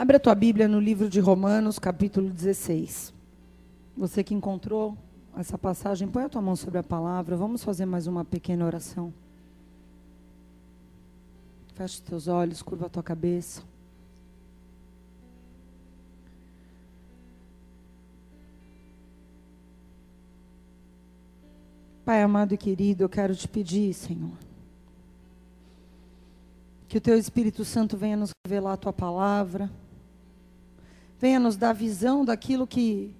Abra a tua Bíblia no livro de Romanos, capítulo 16. Você que encontrou essa passagem, põe a tua mão sobre a palavra. Vamos fazer mais uma pequena oração. Feche os teus olhos, curva a tua cabeça. Pai amado e querido, eu quero te pedir, Senhor, que o teu Espírito Santo venha nos revelar a tua palavra venha nos dar visão daquilo que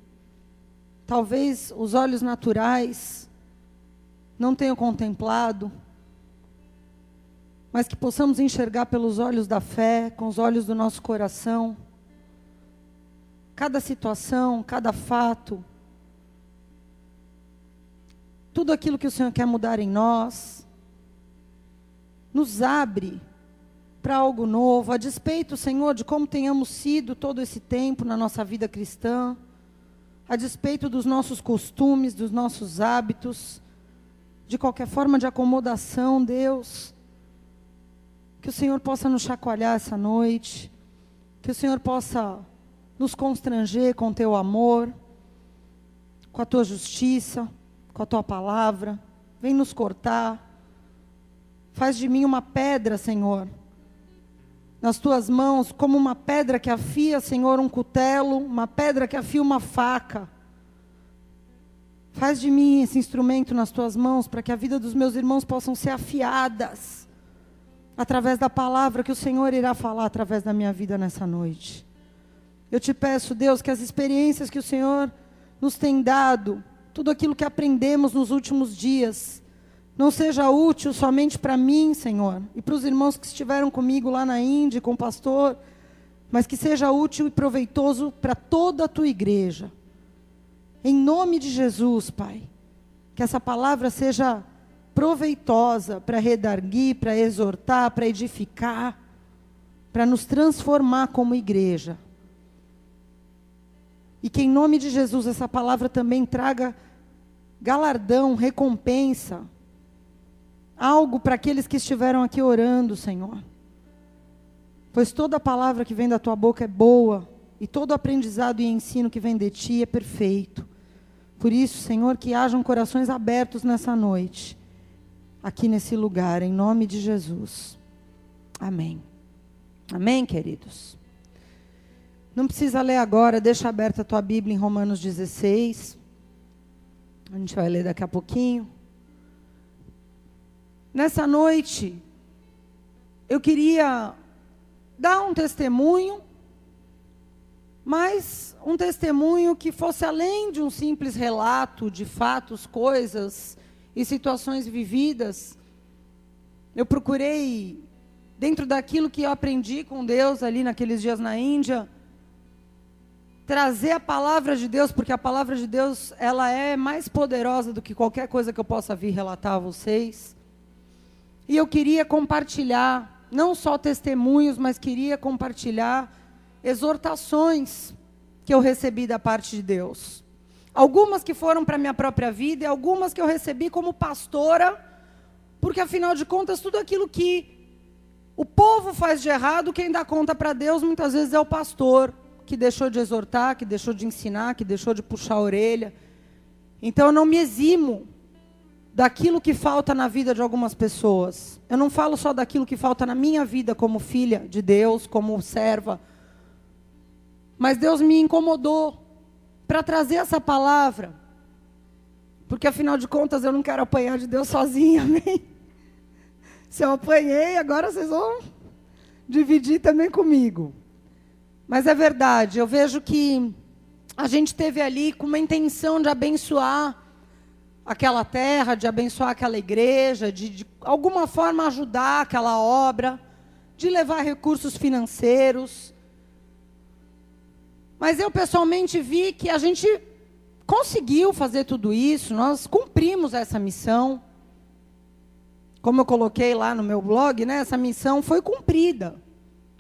talvez os olhos naturais não tenham contemplado, mas que possamos enxergar pelos olhos da fé, com os olhos do nosso coração, cada situação, cada fato, tudo aquilo que o Senhor quer mudar em nós, nos abre para algo novo, a despeito, Senhor, de como tenhamos sido todo esse tempo na nossa vida cristã, a despeito dos nossos costumes, dos nossos hábitos, de qualquer forma de acomodação, Deus, que o Senhor possa nos chacoalhar essa noite, que o Senhor possa nos constranger com teu amor, com a tua justiça, com a tua palavra, vem nos cortar, faz de mim uma pedra, Senhor, nas tuas mãos como uma pedra que afia, Senhor, um cutelo, uma pedra que afia uma faca. Faz de mim esse instrumento nas tuas mãos para que a vida dos meus irmãos possam ser afiadas através da palavra que o Senhor irá falar através da minha vida nessa noite. Eu te peço, Deus, que as experiências que o Senhor nos tem dado, tudo aquilo que aprendemos nos últimos dias, não seja útil somente para mim, Senhor, e para os irmãos que estiveram comigo lá na Índia, com o pastor, mas que seja útil e proveitoso para toda a tua igreja. Em nome de Jesus, Pai, que essa palavra seja proveitosa para redarguir, para exortar, para edificar, para nos transformar como igreja. E que em nome de Jesus essa palavra também traga galardão, recompensa, algo para aqueles que estiveram aqui orando, Senhor. Pois toda palavra que vem da tua boca é boa, e todo aprendizado e ensino que vem de ti é perfeito. Por isso, Senhor, que hajam corações abertos nessa noite, aqui nesse lugar, em nome de Jesus. Amém. Amém, queridos? Não precisa ler agora, deixa aberta a tua Bíblia em Romanos 16. A gente vai ler daqui a pouquinho. Nessa noite, eu queria dar um testemunho, mas um testemunho que fosse além de um simples relato de fatos, coisas e situações vividas. Eu procurei, dentro daquilo que eu aprendi com Deus ali naqueles dias na Índia, trazer a palavra de Deus, porque a palavra de Deus ela é mais poderosa do que qualquer coisa que eu possa vir relatar a vocês. E eu queria compartilhar, não só testemunhos, mas queria compartilhar exortações que eu recebi da parte de Deus. Algumas que foram para a minha própria vida e algumas que eu recebi como pastora, porque afinal de contas, tudo aquilo que o povo faz de errado, quem dá conta para Deus muitas vezes é o pastor, que deixou de exortar, que deixou de ensinar, que deixou de puxar a orelha. Então eu não me eximo daquilo que falta na vida de algumas pessoas. Eu não falo só daquilo que falta na minha vida como filha de Deus, como serva. Mas Deus me incomodou para trazer essa palavra. Porque afinal de contas eu não quero apanhar de Deus sozinha, amém? Se eu apanhei, agora vocês vão dividir também comigo. Mas é verdade, eu vejo que a gente teve ali com uma intenção de abençoar aquela terra, de abençoar aquela igreja, de, de alguma forma ajudar aquela obra, de levar recursos financeiros. Mas eu pessoalmente vi que a gente conseguiu fazer tudo isso, nós cumprimos essa missão. Como eu coloquei lá no meu blog, né, essa missão foi cumprida.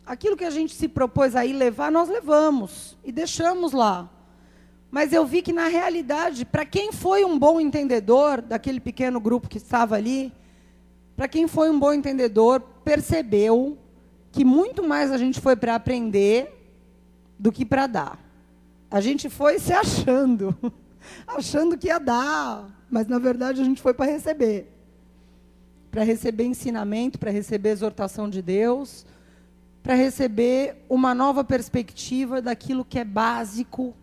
Aquilo que a gente se propôs a ir levar, nós levamos e deixamos lá. Mas eu vi que, na realidade, para quem foi um bom entendedor daquele pequeno grupo que estava ali, para quem foi um bom entendedor, percebeu que muito mais a gente foi para aprender do que para dar. A gente foi se achando, achando que ia dar, mas na verdade a gente foi para receber. Para receber ensinamento, para receber exortação de Deus, para receber uma nova perspectiva daquilo que é básico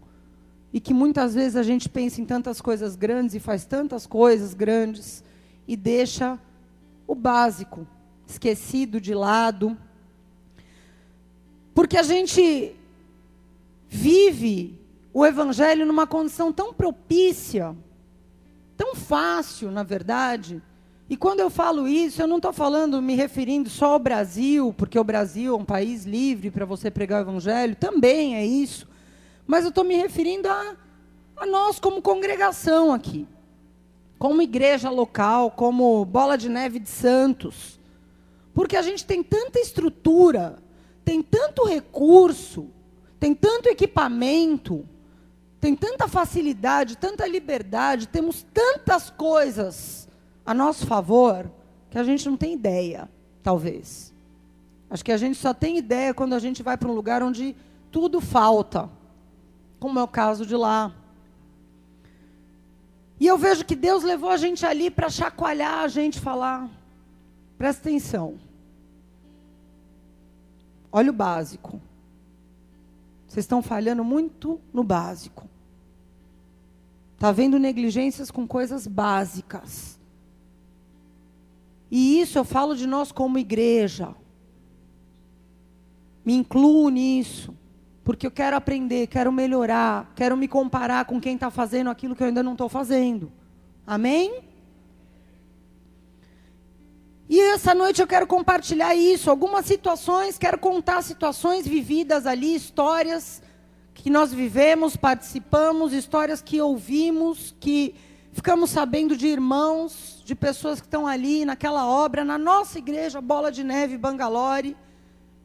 e que muitas vezes a gente pensa em tantas coisas grandes e faz tantas coisas grandes e deixa o básico esquecido de lado. Porque a gente vive o evangelho numa condição tão propícia, tão fácil, na verdade. E quando eu falo isso, eu não estou falando, me referindo só ao Brasil, porque o Brasil é um país livre para você pregar o evangelho, também é isso. Mas eu estou me referindo a, a nós como congregação aqui, como igreja local, como bola de neve de santos. Porque a gente tem tanta estrutura, tem tanto recurso, tem tanto equipamento, tem tanta facilidade, tanta liberdade, temos tantas coisas a nosso favor que a gente não tem ideia, talvez. Acho que a gente só tem ideia quando a gente vai para um lugar onde tudo falta como é o caso de lá. E eu vejo que Deus levou a gente ali para chacoalhar a gente falar. Presta atenção. Olha o básico. Vocês estão falhando muito no básico. Está havendo negligências com coisas básicas. E isso eu falo de nós como igreja. Me incluo nisso porque eu quero aprender, quero melhorar, quero me comparar com quem está fazendo aquilo que eu ainda não estou fazendo. Amém? E essa noite eu quero compartilhar isso, algumas situações, quero contar situações vividas ali, histórias que nós vivemos, participamos, histórias que ouvimos, que ficamos sabendo de irmãos, de pessoas que estão ali naquela obra, na nossa igreja Bola de Neve Bangalore,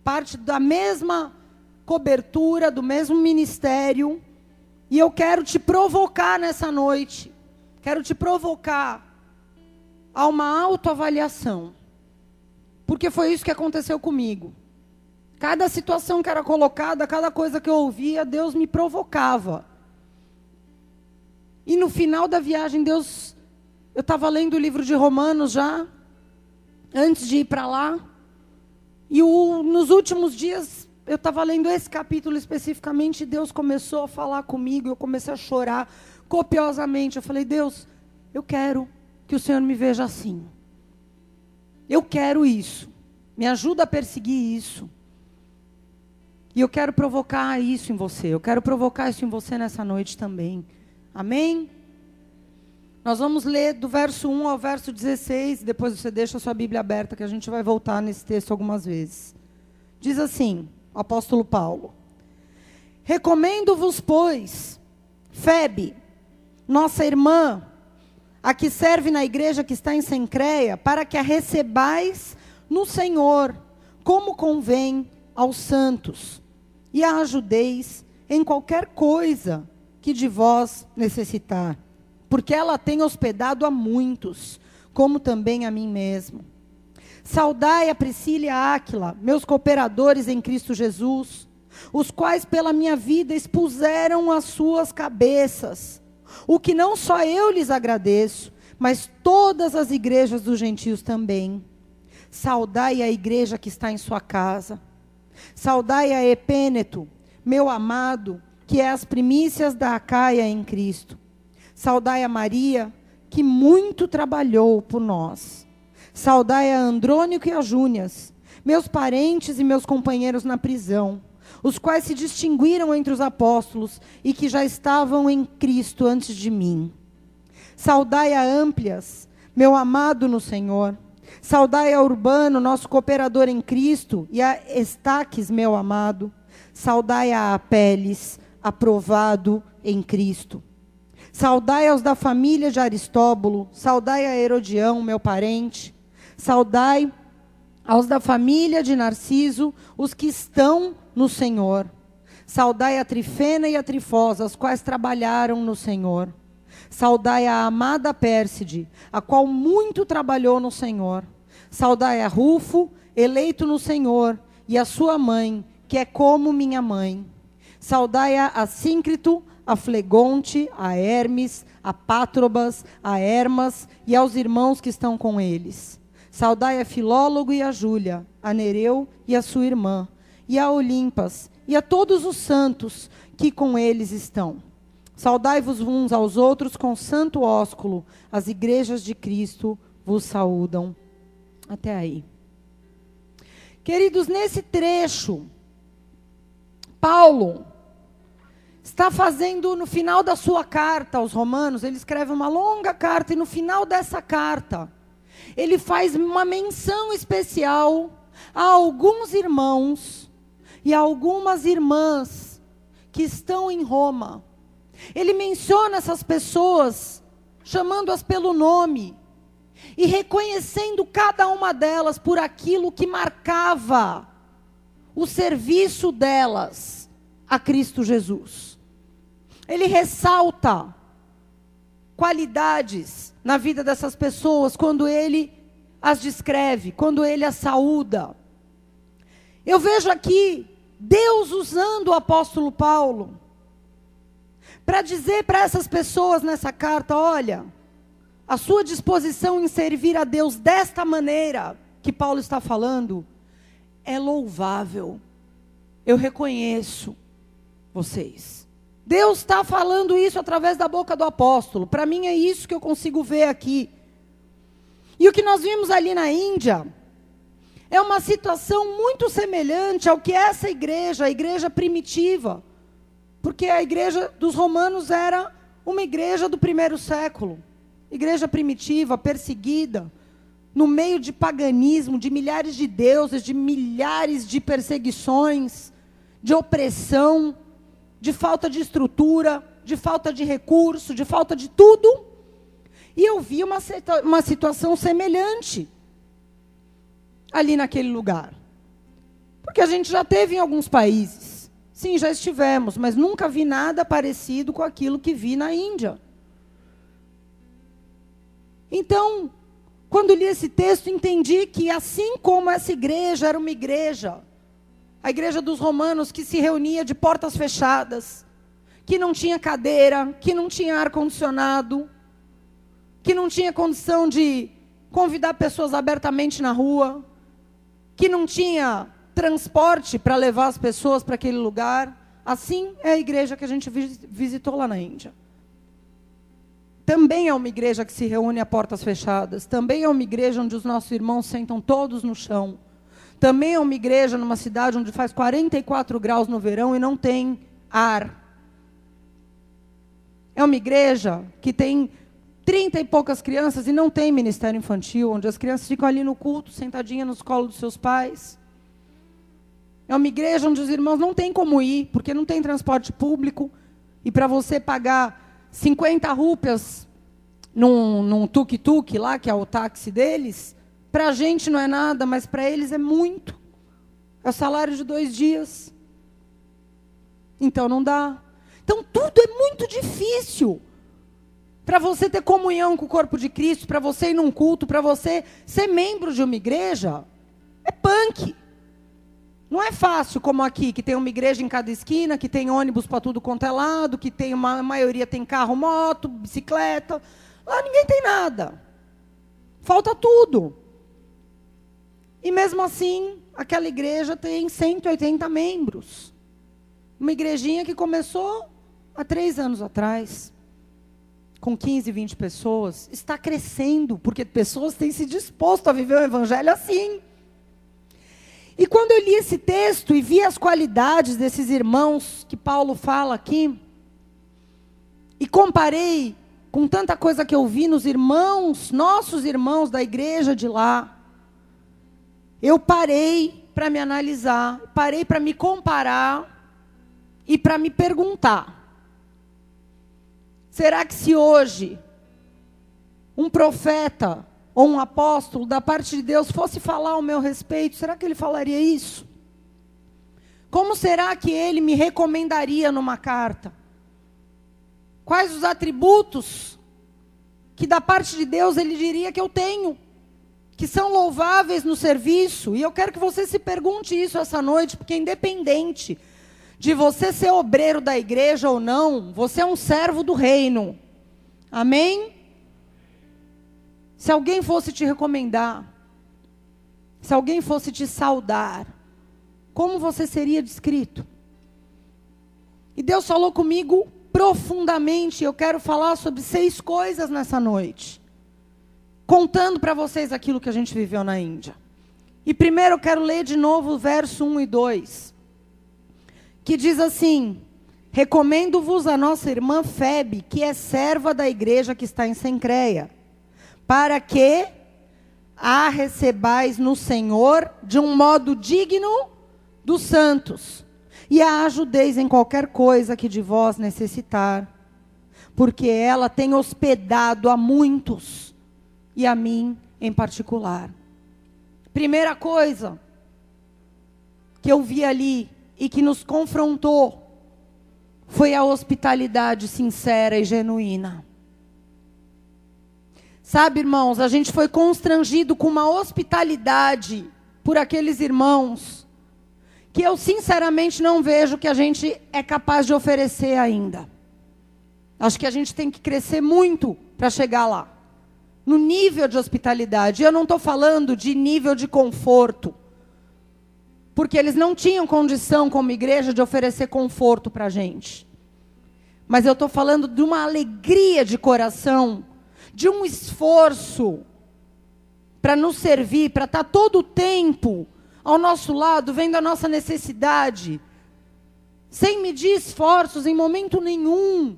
parte da mesma cobertura, do mesmo ministério. E eu quero te provocar nessa noite. Quero te provocar a uma autoavaliação. Porque foi isso que aconteceu comigo. Cada situação que era colocada, cada coisa que eu ouvia, Deus me provocava. E no final da viagem, Deus. Eu estava lendo o livro de Romanos já, antes de ir para lá. E o, nos últimos dias, eu estava lendo esse capítulo especificamente, Deus começou a falar comigo, eu comecei a chorar copiosamente. Eu falei, Deus, eu quero que o Senhor me veja assim. Eu quero isso. Me ajuda a perseguir isso. E eu quero provocar isso em você. Eu quero provocar isso em você nessa noite também. Amém? Nós vamos ler do verso 1 ao verso 16. Depois você deixa a sua Bíblia aberta, que a gente vai voltar nesse texto algumas vezes. Diz assim: apóstolo Paulo. Recomendo-vos, pois, Febe, nossa irmã, a que serve na igreja que está em Sencreia, para que a recebais no Senhor, como convém aos santos, e a ajudeis em qualquer coisa que de vós necessitar, porque ela tem hospedado a muitos, como também a mim mesmo. Saudai a Priscila e a Áquila, meus cooperadores em Cristo Jesus, os quais pela minha vida expuseram as suas cabeças. O que não só eu lhes agradeço, mas todas as igrejas dos gentios também. Saudai a igreja que está em sua casa. Saudai a Epêneto, meu amado, que é as primícias da Acaia em Cristo. Saudai a Maria, que muito trabalhou por nós. Saudai a Andrônico e a Júnias, meus parentes e meus companheiros na prisão, os quais se distinguiram entre os apóstolos e que já estavam em Cristo antes de mim. Saudai a Amplias, meu amado no Senhor. Saudai a Urbano, nosso cooperador em Cristo, e a Estaques, meu amado. Saudai a Apeles, aprovado em Cristo. Saudai aos da família de Aristóbulo, saudai a Herodião, meu parente. Saudai aos da família de Narciso, os que estão no Senhor. Saudai a Trifena e a Trifosa, as quais trabalharam no Senhor. Saudai a amada Pérside, a qual muito trabalhou no Senhor. Saudai a Rufo, eleito no Senhor, e a sua mãe, que é como minha mãe. Saudai a Assíncrito, a Flegonte, a Hermes, a Pátrobas, a Hermas e aos irmãos que estão com eles. Saudai a Filólogo e a Júlia, a Nereu e a sua irmã, e a Olimpas, e a todos os santos que com eles estão. Saudai-vos uns aos outros com santo ósculo. As igrejas de Cristo vos saúdam. Até aí. Queridos, nesse trecho, Paulo está fazendo no final da sua carta aos Romanos, ele escreve uma longa carta e no final dessa carta, ele faz uma menção especial a alguns irmãos e a algumas irmãs que estão em Roma. Ele menciona essas pessoas, chamando-as pelo nome e reconhecendo cada uma delas por aquilo que marcava o serviço delas a Cristo Jesus. Ele ressalta qualidades na vida dessas pessoas quando ele as descreve, quando ele as saúda. Eu vejo aqui Deus usando o apóstolo Paulo para dizer para essas pessoas nessa carta: olha, a sua disposição em servir a Deus desta maneira que Paulo está falando é louvável. Eu reconheço vocês. Deus está falando isso através da boca do apóstolo. Para mim é isso que eu consigo ver aqui. E o que nós vimos ali na Índia é uma situação muito semelhante ao que essa igreja, a igreja primitiva, porque a igreja dos romanos era uma igreja do primeiro século igreja primitiva, perseguida, no meio de paganismo, de milhares de deuses, de milhares de perseguições, de opressão, de falta de estrutura, de falta de recurso, de falta de tudo. E eu vi uma, uma situação semelhante ali naquele lugar. Porque a gente já teve em alguns países. Sim, já estivemos, mas nunca vi nada parecido com aquilo que vi na Índia. Então, quando li esse texto, entendi que assim como essa igreja era uma igreja, a igreja dos romanos que se reunia de portas fechadas, que não tinha cadeira, que não tinha ar-condicionado, que não tinha condição de convidar pessoas abertamente na rua, que não tinha transporte para levar as pessoas para aquele lugar. Assim é a igreja que a gente visitou lá na Índia. Também é uma igreja que se reúne a portas fechadas. Também é uma igreja onde os nossos irmãos sentam todos no chão. Também é uma igreja numa cidade onde faz 44 graus no verão e não tem ar. É uma igreja que tem 30 e poucas crianças e não tem ministério infantil, onde as crianças ficam ali no culto, sentadinhas nos colos dos seus pais. É uma igreja onde os irmãos não têm como ir, porque não tem transporte público. E para você pagar 50 rúpias num, num tuk-tuk lá, que é o táxi deles, para a gente não é nada, mas para eles é muito. É o salário de dois dias. Então não dá. Então tudo é muito difícil. Para você ter comunhão com o corpo de Cristo, para você ir num culto, para você ser membro de uma igreja, é punk. Não é fácil como aqui, que tem uma igreja em cada esquina, que tem ônibus para tudo quanto é lado, que tem uma a maioria tem carro, moto, bicicleta. Lá ninguém tem nada. Falta tudo. E mesmo assim, aquela igreja tem 180 membros. Uma igrejinha que começou há três anos atrás, com 15, 20 pessoas, está crescendo, porque pessoas têm se disposto a viver o evangelho assim. E quando eu li esse texto e vi as qualidades desses irmãos que Paulo fala aqui, e comparei com tanta coisa que eu vi nos irmãos, nossos irmãos da igreja de lá, eu parei para me analisar, parei para me comparar e para me perguntar: será que se hoje um profeta ou um apóstolo da parte de Deus fosse falar ao meu respeito, será que ele falaria isso? Como será que ele me recomendaria numa carta? Quais os atributos que da parte de Deus ele diria que eu tenho, que são louváveis no serviço? E eu quero que você se pergunte isso essa noite, porque independente de você ser obreiro da igreja ou não, você é um servo do reino. Amém? Se alguém fosse te recomendar, se alguém fosse te saudar, como você seria descrito? E Deus falou comigo profundamente. Eu quero falar sobre seis coisas nessa noite, contando para vocês aquilo que a gente viveu na Índia. E primeiro eu quero ler de novo o verso 1 e 2 que diz assim: Recomendo-vos a nossa irmã Febe, que é serva da igreja que está em Sencreia, para que a recebais no Senhor de um modo digno dos santos, e a ajudeis em qualquer coisa que de vós necessitar, porque ela tem hospedado a muitos, e a mim em particular. Primeira coisa que eu vi ali e que nos confrontou foi a hospitalidade sincera e genuína. Sabe, irmãos, a gente foi constrangido com uma hospitalidade por aqueles irmãos que eu sinceramente não vejo que a gente é capaz de oferecer ainda. Acho que a gente tem que crescer muito para chegar lá. No nível de hospitalidade. Eu não estou falando de nível de conforto porque eles não tinham condição, como igreja, de oferecer conforto para a gente. Mas eu estou falando de uma alegria de coração, de um esforço para nos servir, para estar tá todo o tempo ao nosso lado, vendo a nossa necessidade, sem medir esforços em momento nenhum,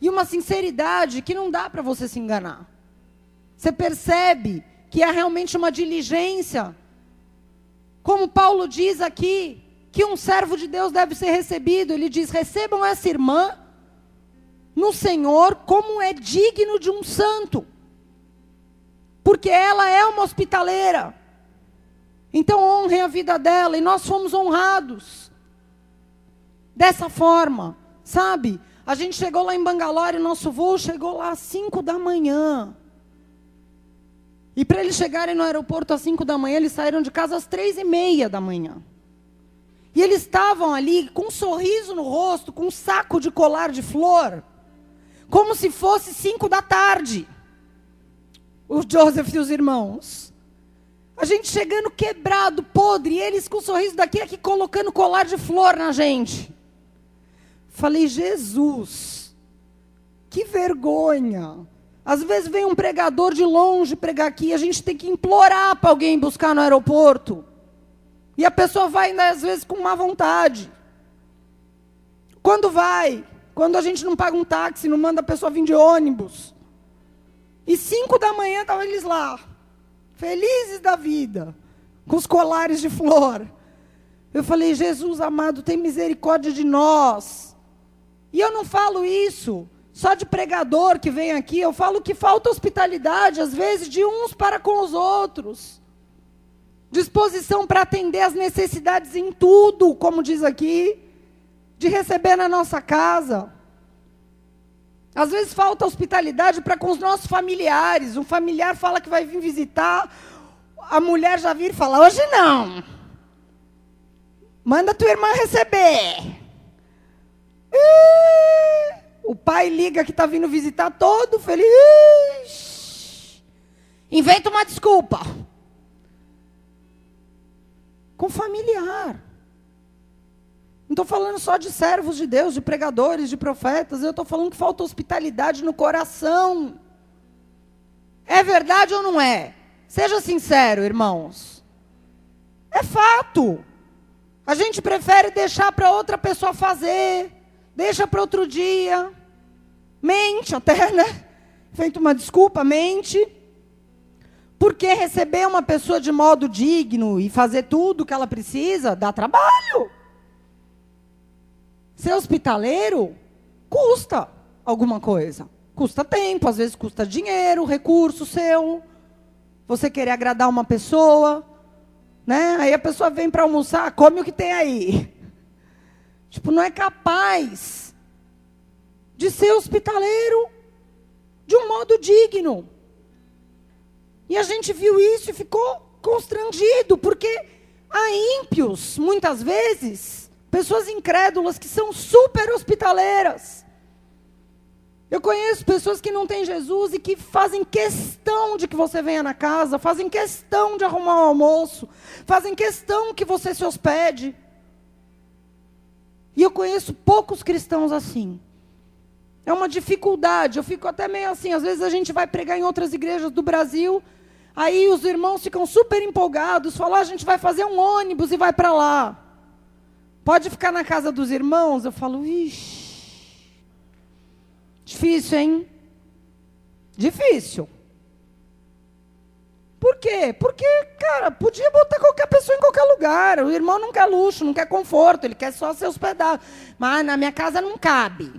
e uma sinceridade que não dá para você se enganar. Você percebe que é realmente uma diligência como Paulo diz aqui, que um servo de Deus deve ser recebido, ele diz: recebam essa irmã no Senhor como é digno de um santo, porque ela é uma hospitaleira. Então honrem a vida dela, e nós fomos honrados dessa forma, sabe? A gente chegou lá em Bangalore, nosso voo chegou lá às 5 da manhã. E para eles chegarem no aeroporto às 5 da manhã, eles saíram de casa às três e meia da manhã. E eles estavam ali com um sorriso no rosto, com um saco de colar de flor, como se fosse cinco da tarde. O Joseph e os irmãos. A gente chegando quebrado, podre, e eles com um sorriso daqui aqui colocando colar de flor na gente. Falei, Jesus, que vergonha. Às vezes vem um pregador de longe pregar aqui, a gente tem que implorar para alguém buscar no aeroporto. E a pessoa vai, às vezes, com má vontade. Quando vai? Quando a gente não paga um táxi, não manda a pessoa vir de ônibus. E cinco da manhã estavam eles lá, felizes da vida, com os colares de flor. Eu falei, Jesus amado, tem misericórdia de nós. E eu não falo isso só de pregador que vem aqui, eu falo que falta hospitalidade, às vezes, de uns para com os outros. Disposição para atender as necessidades em tudo, como diz aqui, de receber na nossa casa. Às vezes falta hospitalidade para com os nossos familiares. Um familiar fala que vai vir visitar, a mulher já vira e fala: hoje não. Manda tua irmã receber. O pai liga que está vindo visitar todo feliz. Inventa uma desculpa. Com familiar. Não estou falando só de servos de Deus, de pregadores, de profetas. Eu estou falando que falta hospitalidade no coração. É verdade ou não é? Seja sincero, irmãos. É fato. A gente prefere deixar para outra pessoa fazer deixa para outro dia, mente até, né? Feito uma desculpa, mente. Porque receber uma pessoa de modo digno e fazer tudo o que ela precisa dá trabalho. Ser hospitaleiro custa alguma coisa. Custa tempo, às vezes custa dinheiro, recurso seu. Você querer agradar uma pessoa, né? Aí a pessoa vem para almoçar, come o que tem aí. Tipo, não é capaz de ser hospitaleiro de um modo digno. E a gente viu isso e ficou constrangido, porque há ímpios, muitas vezes, pessoas incrédulas que são super hospitaleiras. Eu conheço pessoas que não têm Jesus e que fazem questão de que você venha na casa, fazem questão de arrumar um almoço, fazem questão que você se hospede. E eu conheço poucos cristãos assim. É uma dificuldade. Eu fico até meio assim. Às vezes a gente vai pregar em outras igrejas do Brasil, aí os irmãos ficam super empolgados, falam: ah, a gente vai fazer um ônibus e vai para lá. Pode ficar na casa dos irmãos? Eu falo: ixi, difícil, hein? Difícil. Por quê? Porque, cara, podia botar qualquer pessoa em qualquer lugar. O irmão não quer luxo, não quer conforto, ele quer só ser hospedado. Mas na minha casa não cabe.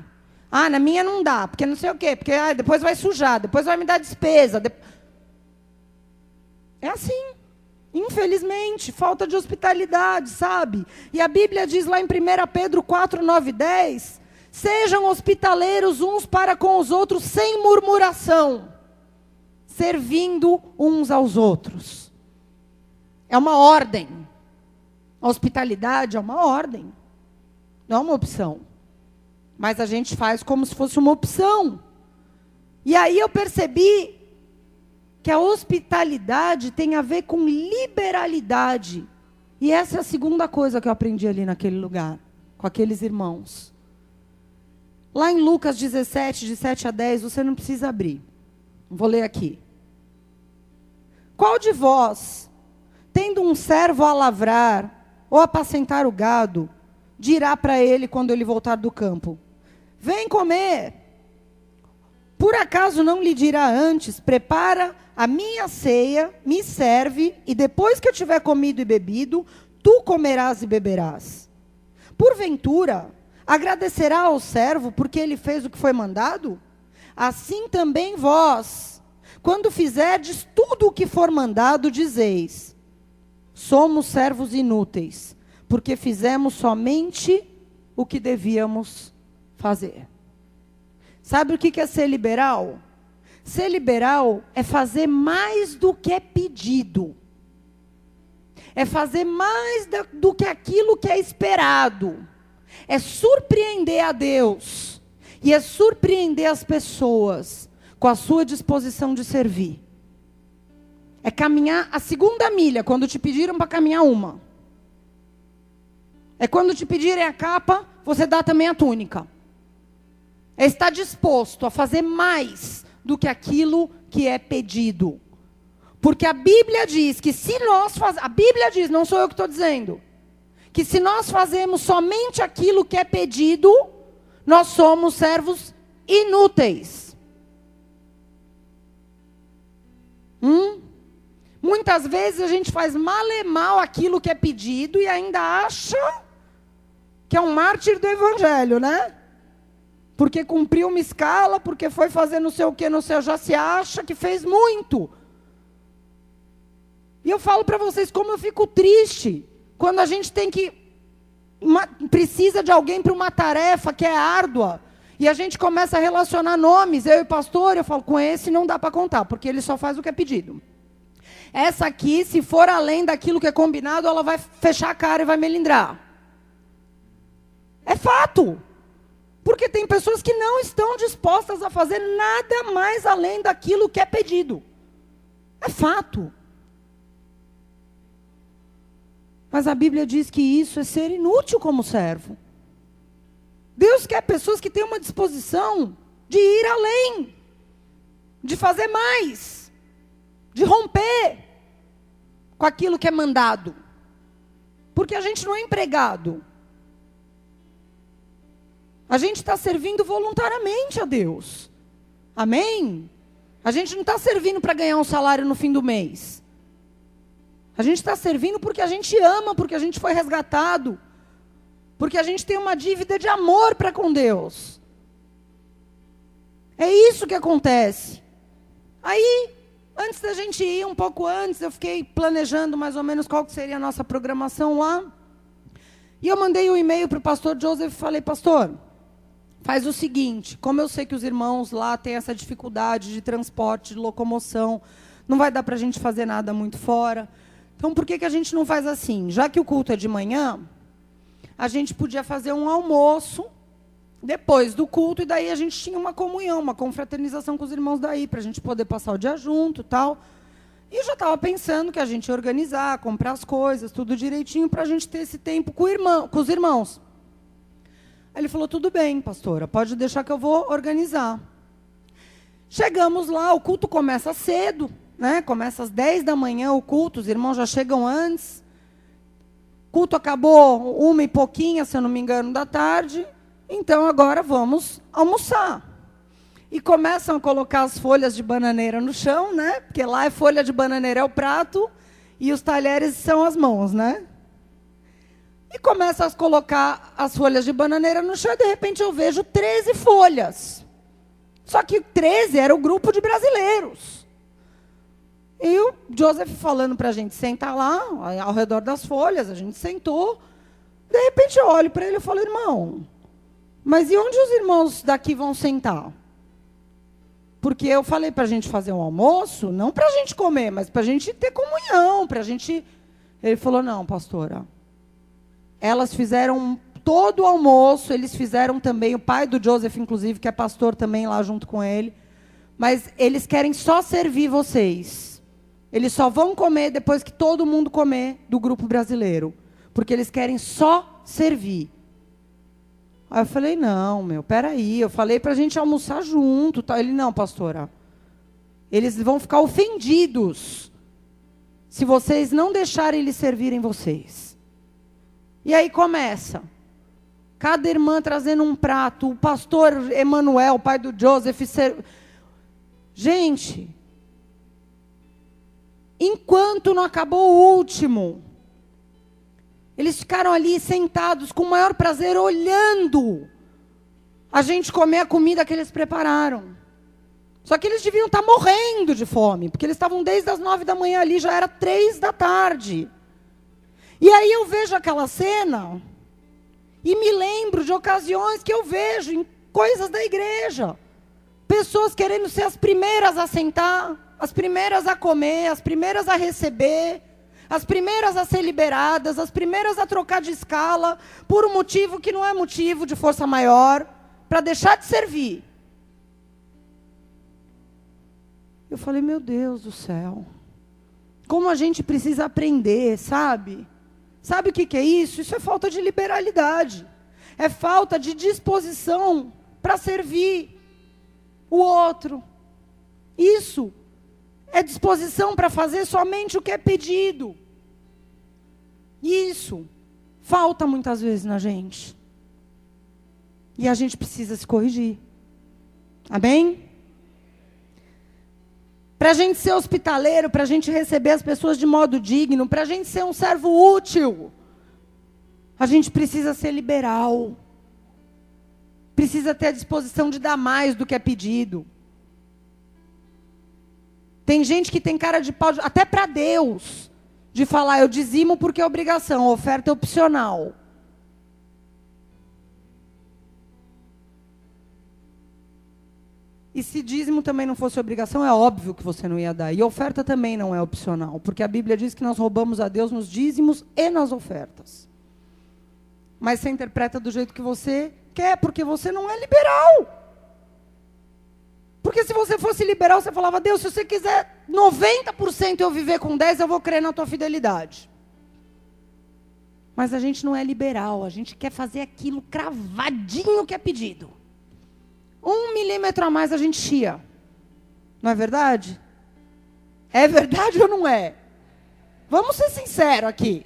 Ah, na minha não dá, porque não sei o quê, porque ah, depois vai sujar, depois vai me dar despesa. De... É assim. Infelizmente, falta de hospitalidade, sabe? E a Bíblia diz lá em 1 Pedro 4, 9 10: Sejam hospitaleiros uns para com os outros, sem murmuração, servindo uns aos outros. É uma ordem. A hospitalidade é uma ordem, não é uma opção. Mas a gente faz como se fosse uma opção. E aí eu percebi que a hospitalidade tem a ver com liberalidade. E essa é a segunda coisa que eu aprendi ali naquele lugar, com aqueles irmãos. Lá em Lucas 17, de 7 a 10, você não precisa abrir. Vou ler aqui. Qual de vós, tendo um servo a lavrar ou apacentar o gado, dirá para ele quando ele voltar do campo: Vem comer. Por acaso não lhe dirá antes: Prepara a minha ceia, me serve, e depois que eu tiver comido e bebido, tu comerás e beberás. Porventura, agradecerá ao servo porque ele fez o que foi mandado? Assim também vós, quando fizerdes tudo o que for mandado, dizeis: Somos servos inúteis, porque fizemos somente o que devíamos fazer. Sabe o que é ser liberal? Ser liberal é fazer mais do que é pedido. É fazer mais do que aquilo que é esperado. É surpreender a Deus. E é surpreender as pessoas com a sua disposição de servir. É caminhar a segunda milha, quando te pediram para caminhar uma. É quando te pedirem a capa, você dá também a túnica. É estar disposto a fazer mais do que aquilo que é pedido. Porque a Bíblia diz que se nós fazemos, a Bíblia diz, não sou eu que estou dizendo, que se nós fazemos somente aquilo que é pedido, nós somos servos inúteis. Hum? Muitas vezes a gente faz mal e mal aquilo que é pedido e ainda acha que é um mártir do evangelho, né? porque cumpriu uma escala, porque foi fazer não sei o que, não sei, já se acha que fez muito. E eu falo para vocês como eu fico triste quando a gente tem que uma, precisa de alguém para uma tarefa que é árdua. E a gente começa a relacionar nomes. Eu e o pastor, eu falo, com esse não dá para contar, porque ele só faz o que é pedido. Essa aqui, se for além daquilo que é combinado, ela vai fechar a cara e vai melindrar. É fato. Porque tem pessoas que não estão dispostas a fazer nada mais além daquilo que é pedido. É fato. Mas a Bíblia diz que isso é ser inútil como servo. Deus quer pessoas que têm uma disposição de ir além, de fazer mais, de romper com aquilo que é mandado. Porque a gente não é empregado. A gente está servindo voluntariamente a Deus. Amém? A gente não está servindo para ganhar um salário no fim do mês. A gente está servindo porque a gente ama, porque a gente foi resgatado. Porque a gente tem uma dívida de amor para com Deus. É isso que acontece. Aí, antes da gente ir, um pouco antes, eu fiquei planejando mais ou menos qual seria a nossa programação lá. E eu mandei um e-mail para o pastor Joseph e falei, pastor, faz o seguinte: como eu sei que os irmãos lá têm essa dificuldade de transporte, de locomoção, não vai dar para a gente fazer nada muito fora. Então, por que, que a gente não faz assim? Já que o culto é de manhã, a gente podia fazer um almoço depois do culto, e daí a gente tinha uma comunhão, uma confraternização com os irmãos daí, para a gente poder passar o dia junto tal. E já estava pensando que a gente ia organizar, comprar as coisas, tudo direitinho, para a gente ter esse tempo com, irmão, com os irmãos. Aí ele falou: tudo bem, pastora, pode deixar que eu vou organizar. Chegamos lá, o culto começa cedo, né? Começa às 10 da manhã o culto, os irmãos já chegam antes. Culto acabou uma e pouquinha, se eu não me engano, da tarde. Então agora vamos almoçar. E começam a colocar as folhas de bananeira no chão, né? Porque lá é folha de bananeira é o prato e os talheres são as mãos, né? E começam a colocar as folhas de bananeira no chão e de repente eu vejo 13 folhas. Só que 13 era o grupo de brasileiros. E o Joseph falando para a gente sentar lá, ao redor das folhas, a gente sentou. De repente eu olho para ele e falo, irmão, mas e onde os irmãos daqui vão sentar? Porque eu falei para a gente fazer um almoço, não para a gente comer, mas para a gente ter comunhão, para a gente. Ele falou: não, pastora. Elas fizeram todo o almoço, eles fizeram também, o pai do Joseph, inclusive, que é pastor também lá junto com ele. Mas eles querem só servir vocês. Eles só vão comer depois que todo mundo comer do grupo brasileiro. Porque eles querem só servir. Aí eu falei, não, meu, peraí, eu falei para a gente almoçar junto. Tá? Ele, não, pastora, eles vão ficar ofendidos se vocês não deixarem eles servirem vocês. E aí começa. Cada irmã trazendo um prato, o pastor Emanuel, pai do Joseph. Ser... Gente, enquanto não acabou o último, eles ficaram ali sentados com o maior prazer, olhando a gente comer a comida que eles prepararam. Só que eles deviam estar morrendo de fome, porque eles estavam desde as nove da manhã ali, já era três da tarde. E aí eu vejo aquela cena e me lembro de ocasiões que eu vejo em coisas da igreja. Pessoas querendo ser as primeiras a sentar, as primeiras a comer, as primeiras a receber as primeiras a ser liberadas, as primeiras a trocar de escala, por um motivo que não é motivo de força maior, para deixar de servir. Eu falei, meu Deus do céu, como a gente precisa aprender, sabe? Sabe o que, que é isso? Isso é falta de liberalidade, é falta de disposição para servir o outro. Isso é disposição para fazer somente o que é pedido. Isso falta muitas vezes na gente. E a gente precisa se corrigir. Amém? Para a gente ser hospitaleiro, para a gente receber as pessoas de modo digno, para a gente ser um servo útil, a gente precisa ser liberal. Precisa ter a disposição de dar mais do que é pedido. Tem gente que tem cara de pau, até para Deus, de falar eu dizimo porque é obrigação, oferta é opcional. E se dízimo também não fosse obrigação, é óbvio que você não ia dar. E oferta também não é opcional, porque a Bíblia diz que nós roubamos a Deus nos dízimos e nas ofertas. Mas você interpreta do jeito que você quer, porque você não é liberal. Porque se você fosse liberal, você falava, Deus, se você quiser 90% eu viver com 10, eu vou crer na tua fidelidade. Mas a gente não é liberal, a gente quer fazer aquilo cravadinho que é pedido. Um milímetro a mais a gente chia. Não é verdade? É verdade ou não é? Vamos ser sinceros aqui.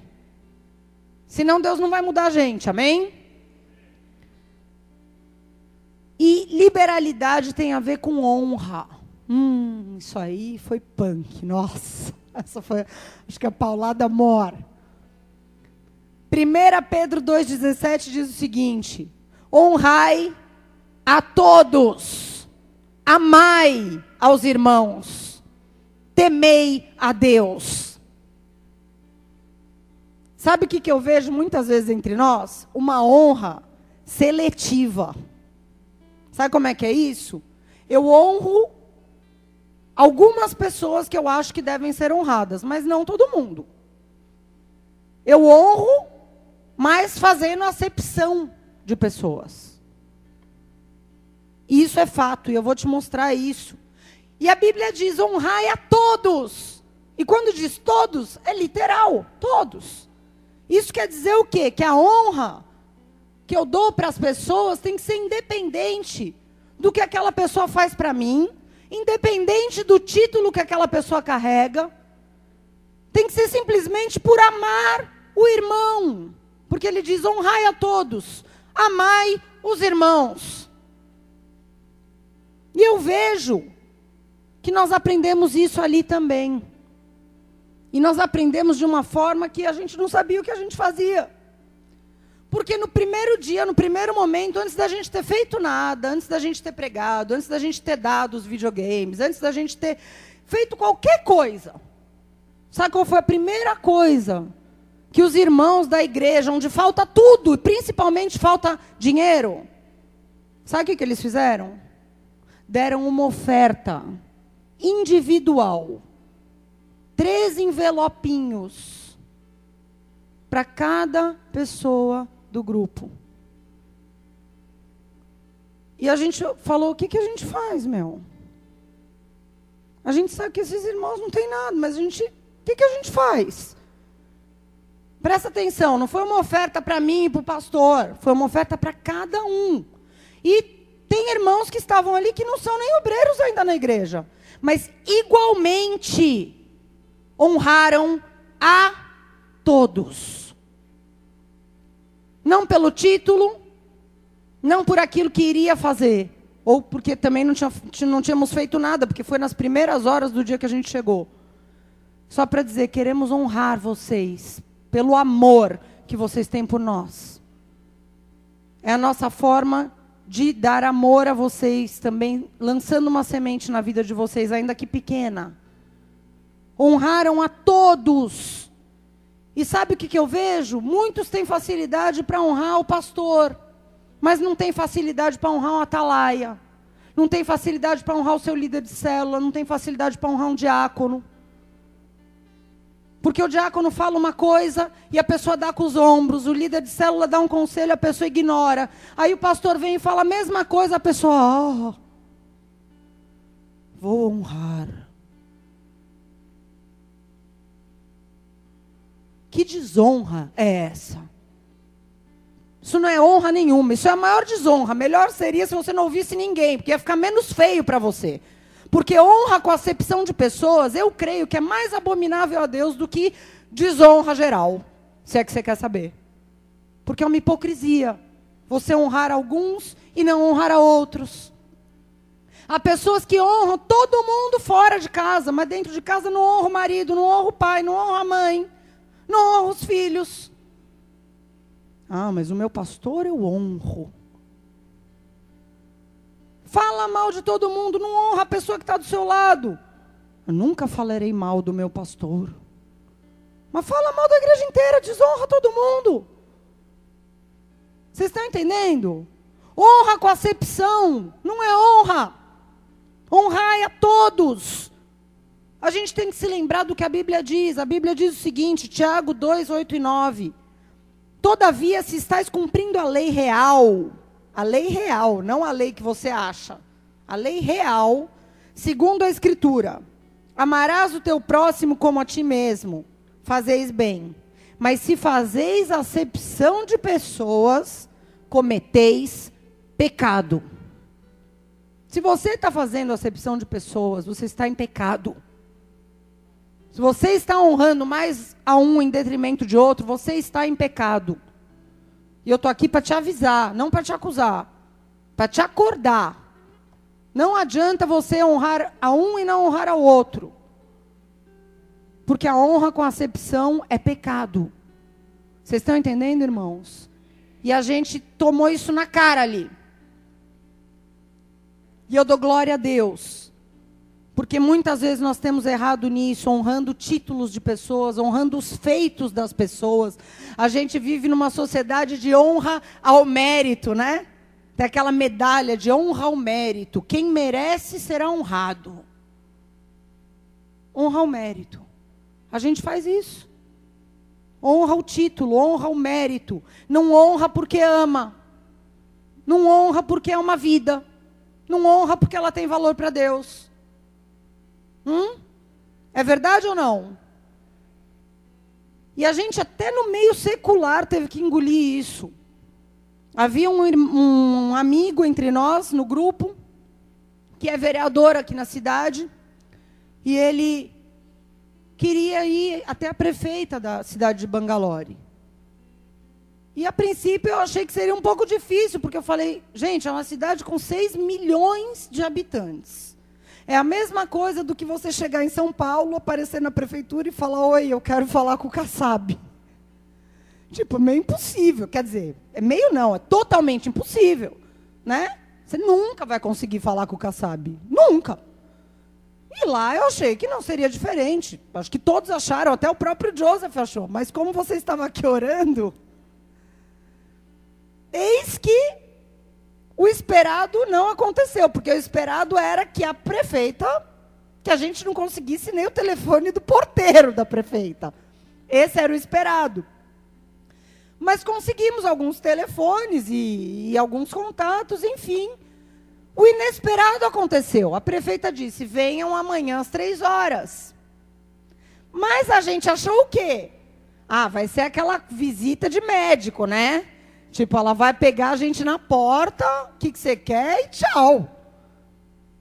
Senão Deus não vai mudar a gente, amém? E liberalidade tem a ver com honra. Hum, isso aí foi punk. Nossa, essa foi, acho que a paulada mor. 1 Pedro 2,17 diz o seguinte: honrai a todos, amai aos irmãos, temei a Deus. Sabe o que, que eu vejo muitas vezes entre nós? Uma honra seletiva. Sabe como é que é isso? Eu honro algumas pessoas que eu acho que devem ser honradas, mas não todo mundo. Eu honro, mas fazendo acepção de pessoas. Isso é fato, e eu vou te mostrar isso. E a Bíblia diz: honrai a todos. E quando diz todos, é literal, todos. Isso quer dizer o quê? Que a honra que eu dou para as pessoas tem que ser independente do que aquela pessoa faz para mim, independente do título que aquela pessoa carrega. Tem que ser simplesmente por amar o irmão. Porque ele diz: honrai a todos, amai os irmãos. E eu vejo que nós aprendemos isso ali também. E nós aprendemos de uma forma que a gente não sabia o que a gente fazia. Porque no primeiro dia, no primeiro momento, antes da gente ter feito nada, antes da gente ter pregado, antes da gente ter dado os videogames, antes da gente ter feito qualquer coisa, sabe qual foi a primeira coisa que os irmãos da igreja, onde falta tudo, e principalmente falta dinheiro, sabe o que, que eles fizeram? deram uma oferta individual. Três envelopinhos para cada pessoa do grupo. E a gente falou: o que, que a gente faz, meu? A gente sabe que esses irmãos não têm nada, mas a gente. O que, que a gente faz? Presta atenção, não foi uma oferta para mim e para o pastor, foi uma oferta para cada um. E tem irmãos que estavam ali que não são nem obreiros ainda na igreja, mas igualmente honraram a todos. Não pelo título, não por aquilo que iria fazer, ou porque também não, tinha, não tínhamos feito nada, porque foi nas primeiras horas do dia que a gente chegou. Só para dizer, queremos honrar vocês pelo amor que vocês têm por nós. É a nossa forma de dar amor a vocês também, lançando uma semente na vida de vocês, ainda que pequena. Honraram a todos. E sabe o que, que eu vejo? Muitos têm facilidade para honrar o pastor, mas não tem facilidade para honrar um atalaia. Não tem facilidade para honrar o seu líder de célula, não tem facilidade para honrar um diácono. Porque o diácono fala uma coisa e a pessoa dá com os ombros, o líder de célula dá um conselho, a pessoa ignora. Aí o pastor vem e fala a mesma coisa, a pessoa, oh, vou honrar. Que desonra é essa? Isso não é honra nenhuma, isso é a maior desonra. Melhor seria se você não ouvisse ninguém, porque ia ficar menos feio para você. Porque honra com acepção de pessoas, eu creio que é mais abominável a Deus do que desonra geral. Se é que você quer saber. Porque é uma hipocrisia. Você honrar alguns e não honrar a outros. Há pessoas que honram todo mundo fora de casa, mas dentro de casa não honra o marido, não honra o pai, não honra a mãe, não honra os filhos. Ah, mas o meu pastor eu honro. Fala mal de todo mundo, não honra a pessoa que está do seu lado. Eu nunca falarei mal do meu pastor. Mas fala mal da igreja inteira, desonra todo mundo. Vocês estão entendendo? Honra com acepção, não é honra. Honrai a todos. A gente tem que se lembrar do que a Bíblia diz. A Bíblia diz o seguinte, Tiago 2, 8 e 9. Todavia, se estáis cumprindo a lei real, a lei real, não a lei que você acha. A lei real, segundo a Escritura. Amarás o teu próximo como a ti mesmo. Fazeis bem. Mas se fazeis acepção de pessoas, cometeis pecado. Se você está fazendo acepção de pessoas, você está em pecado. Se você está honrando mais a um em detrimento de outro, você está em pecado. E eu estou aqui para te avisar, não para te acusar, para te acordar. Não adianta você honrar a um e não honrar ao outro. Porque a honra com acepção é pecado. Vocês estão entendendo, irmãos? E a gente tomou isso na cara ali. E eu dou glória a Deus porque muitas vezes nós temos errado nisso, honrando títulos de pessoas, honrando os feitos das pessoas. A gente vive numa sociedade de honra ao mérito, né? Tem aquela medalha de honra ao mérito. Quem merece será honrado. Honra ao mérito. A gente faz isso. Honra o título, honra o mérito. Não honra porque ama. Não honra porque é uma vida. Não honra porque ela tem valor para Deus. Hum? É verdade ou não? E a gente, até no meio secular, teve que engolir isso. Havia um, um amigo entre nós, no grupo, que é vereador aqui na cidade, e ele queria ir até a prefeita da cidade de Bangalore. E a princípio eu achei que seria um pouco difícil, porque eu falei, gente, é uma cidade com 6 milhões de habitantes. É a mesma coisa do que você chegar em São Paulo, aparecer na prefeitura e falar: Oi, eu quero falar com o Kassab. Tipo, meio impossível. Quer dizer, é meio não, é totalmente impossível. Né? Você nunca vai conseguir falar com o Kassab. Nunca. E lá eu achei que não seria diferente. Acho que todos acharam, até o próprio Joseph achou. Mas como você estava aqui orando, eis que o esperado não aconteceu, porque o esperado era que a prefeita, que a gente não conseguisse nem o telefone do porteiro da prefeita. Esse era o esperado. Mas conseguimos alguns telefones e, e alguns contatos, enfim. O inesperado aconteceu. A prefeita disse: venham amanhã às três horas. Mas a gente achou o quê? Ah, vai ser aquela visita de médico, né? Tipo, ela vai pegar a gente na porta, o que, que você quer e tchau.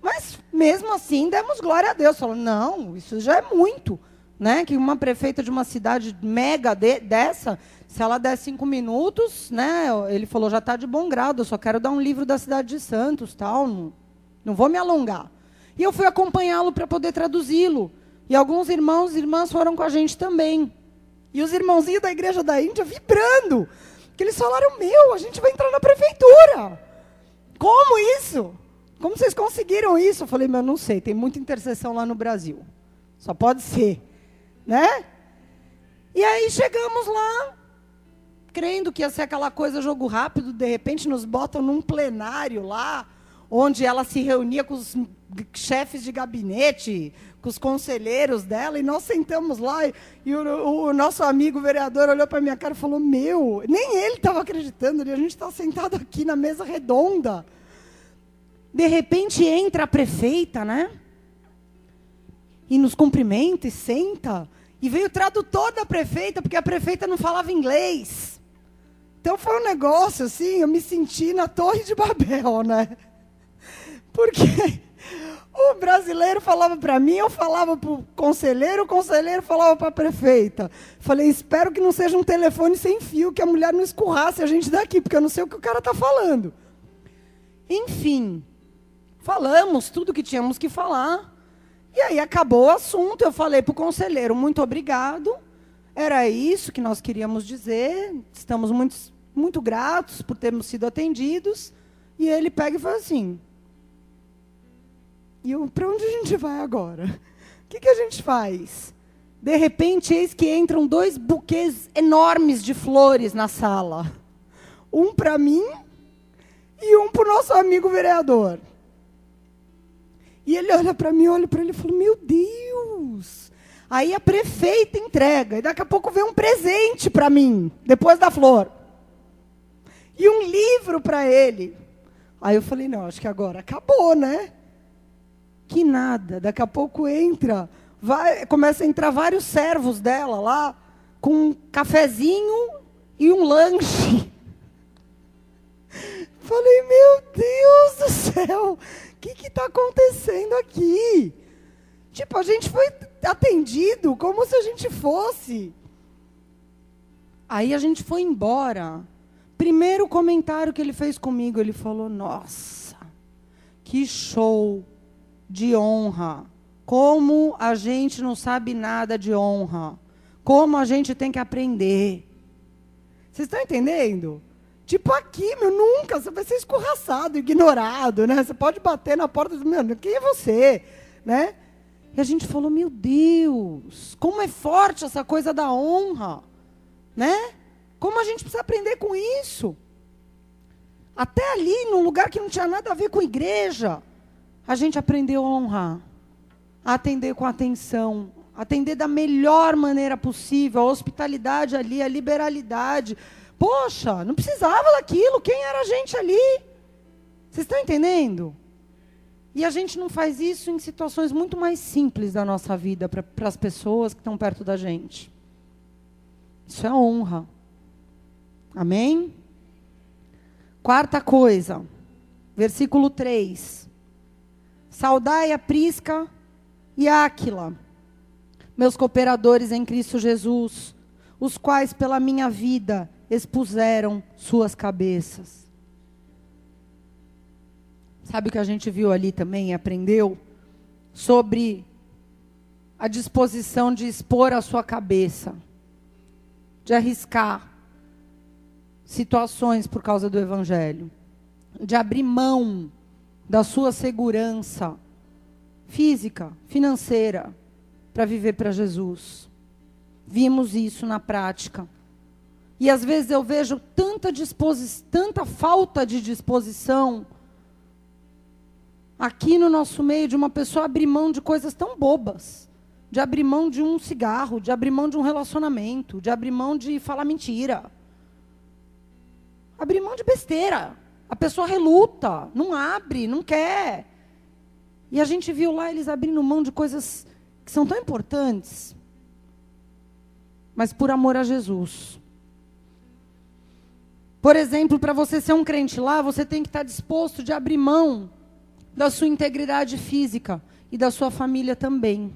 Mas mesmo assim, demos glória a Deus. Falou, não, isso já é muito. Né? Que uma prefeita de uma cidade mega de, dessa, se ela der cinco minutos, né? Ele falou, já está de bom grado, eu só quero dar um livro da cidade de Santos, tal. Não, não vou me alongar. E eu fui acompanhá-lo para poder traduzi-lo. E alguns irmãos e irmãs foram com a gente também. E os irmãozinhos da igreja da Índia vibrando. Que eles falaram: Meu, a gente vai entrar na prefeitura. Como isso? Como vocês conseguiram isso? Eu falei: Meu, não sei, tem muita intercessão lá no Brasil. Só pode ser. Né? E aí chegamos lá, crendo que ia ser aquela coisa jogo rápido, de repente nos botam num plenário lá, onde ela se reunia com os chefes de gabinete, com os conselheiros dela, e nós sentamos lá, e, o, o, nosso amigo vereador olhou para minha cara e falou: Meu, nem ele estava acreditando, a gente está sentado aqui na mesa redonda. De repente entra a prefeita, né? E nos cumprimenta e senta. E veio o tradutor da prefeita, porque a prefeita não falava inglês. Então foi um negócio assim, eu me senti na Torre de Babel, né? Porque o brasileiro falava para mim, eu falava para o conselheiro, o conselheiro falava para a prefeita. Falei, espero que não seja um telefone sem fio, que a mulher não escurrasse a gente daqui, porque eu não sei o que o cara está falando. Enfim, falamos tudo que tínhamos que falar. E aí acabou o assunto. Eu falei para o conselheiro, muito obrigado. Era isso que nós queríamos dizer. Estamos muito, muito gratos por termos sido atendidos. E ele pega e fala assim: e para onde a gente vai agora? O que, que a gente faz? De repente, eis que entram dois buquês enormes de flores na sala. Um para mim e um para o nosso amigo vereador. E ele olha para mim, olha para ele e fala: Meu Deus! Aí a prefeita entrega, e daqui a pouco vem um presente para mim, depois da flor. E um livro para ele. Aí eu falei: Não, acho que agora acabou, né? Que nada. Daqui a pouco entra, vai, começa a entrar vários servos dela lá, com um cafezinho e um lanche. Falei, meu Deus do céu, o que está acontecendo aqui? Tipo, a gente foi atendido como se a gente fosse. Aí a gente foi embora. Primeiro comentário que ele fez comigo, ele falou: Nossa, que show de honra. Como a gente não sabe nada de honra. Como a gente tem que aprender. Vocês estão entendendo? Tipo aqui, meu, nunca. Você vai ser escorraçado, ignorado, né? Você pode bater na porta do meu, quem é você? Né? E a gente falou, meu Deus, como é forte essa coisa da honra. Né? Como a gente precisa aprender com isso. Até ali, num lugar que não tinha nada a ver com igreja a gente aprendeu a honrar, a atender com atenção, atender da melhor maneira possível, a hospitalidade ali, a liberalidade. Poxa, não precisava daquilo, quem era a gente ali? Vocês estão entendendo? E a gente não faz isso em situações muito mais simples da nossa vida para as pessoas que estão perto da gente. Isso é honra. Amém? Quarta coisa, versículo 3. Saudai a Prisca e a Áquila, meus cooperadores em Cristo Jesus, os quais pela minha vida expuseram suas cabeças. Sabe o que a gente viu ali também, aprendeu? Sobre a disposição de expor a sua cabeça, de arriscar situações por causa do Evangelho, de abrir mão da sua segurança física, financeira, para viver para Jesus. Vimos isso na prática. E às vezes eu vejo tanta tanta falta de disposição aqui no nosso meio de uma pessoa abrir mão de coisas tão bobas. De abrir mão de um cigarro, de abrir mão de um relacionamento, de abrir mão de falar mentira. Abrir mão de besteira. A pessoa reluta, não abre, não quer. E a gente viu lá eles abrindo mão de coisas que são tão importantes, mas por amor a Jesus. Por exemplo, para você ser um crente lá, você tem que estar disposto de abrir mão da sua integridade física e da sua família também.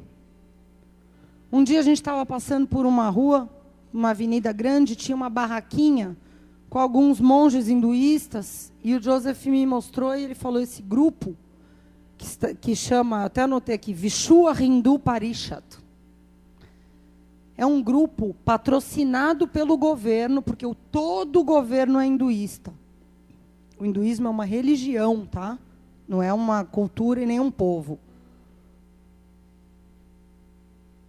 Um dia a gente estava passando por uma rua, uma avenida grande, tinha uma barraquinha com alguns monges hinduístas, e o Joseph me mostrou e ele falou: esse grupo, que, está, que chama, até anotei aqui, Vishua Hindu Parishad. É um grupo patrocinado pelo governo, porque o, todo o governo é hinduísta. O hinduísmo é uma religião, tá? Não é uma cultura e nem um povo.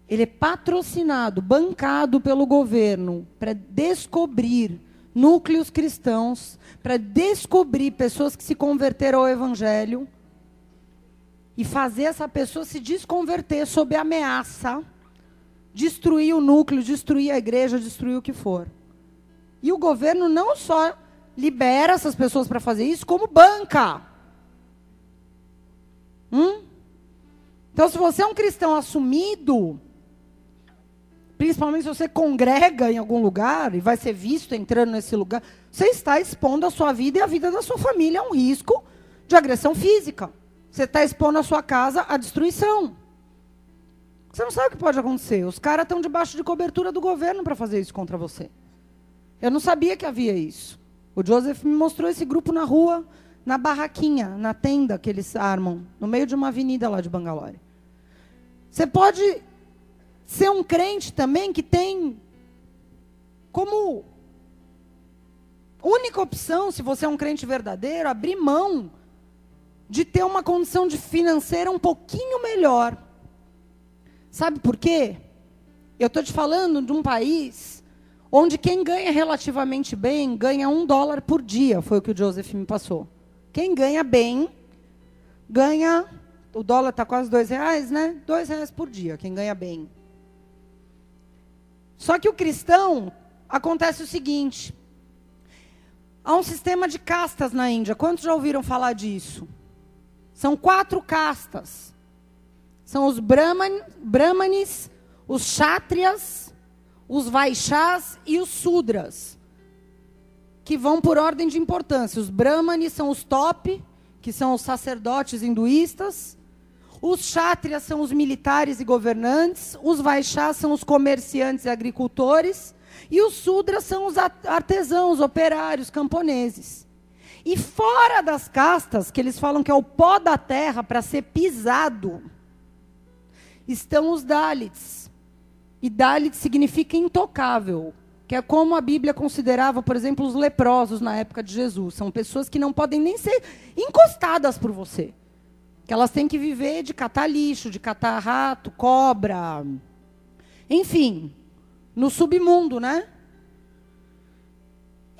Ele é patrocinado, bancado pelo governo para descobrir núcleos cristãos, para descobrir pessoas que se converteram ao evangelho e fazer essa pessoa se desconverter sob ameaça, destruir o núcleo, destruir a igreja, destruir o que for. E o governo não só libera essas pessoas para fazer isso, como banca. Hum? Então, se você é um cristão assumido, principalmente se você congrega em algum lugar e vai ser visto entrando nesse lugar, você está expondo a sua vida e a vida da sua família a um risco de agressão física. Você está expondo a sua casa à destruição. Você não sabe o que pode acontecer. Os caras estão debaixo de cobertura do governo para fazer isso contra você. Eu não sabia que havia isso. O Joseph me mostrou esse grupo na rua na barraquinha, na tenda que eles armam, no meio de uma avenida lá de Bangalore. Você pode ser um crente também que tem como única opção, se você é um crente verdadeiro, abrir mão de ter uma condição de financeira um pouquinho melhor. Sabe por quê? Eu estou te falando de um país onde quem ganha relativamente bem ganha um dólar por dia, foi o que o Joseph me passou. Quem ganha bem, ganha. O dólar está quase dois reais, né? Dois reais por dia, quem ganha bem. Só que o cristão, acontece o seguinte: há um sistema de castas na Índia. Quantos já ouviram falar disso? São quatro castas. São os Brahman, Brahmanes, os Kshatriyas, os Vaixás e os Sudras que vão por ordem de importância. Os brahmanes são os top, que são os sacerdotes hinduístas. Os kshatriyas são os militares e governantes. Os vaixás são os comerciantes e agricultores. E os sudras são os artesãos, operários, camponeses. E fora das castas, que eles falam que é o pó da terra para ser pisado, estão os Dalits. E Dalit significa intocável, que é como a Bíblia considerava, por exemplo, os leprosos na época de Jesus. São pessoas que não podem nem ser encostadas por você. Que elas têm que viver de catar lixo, de catar rato, cobra. Enfim, no submundo, né?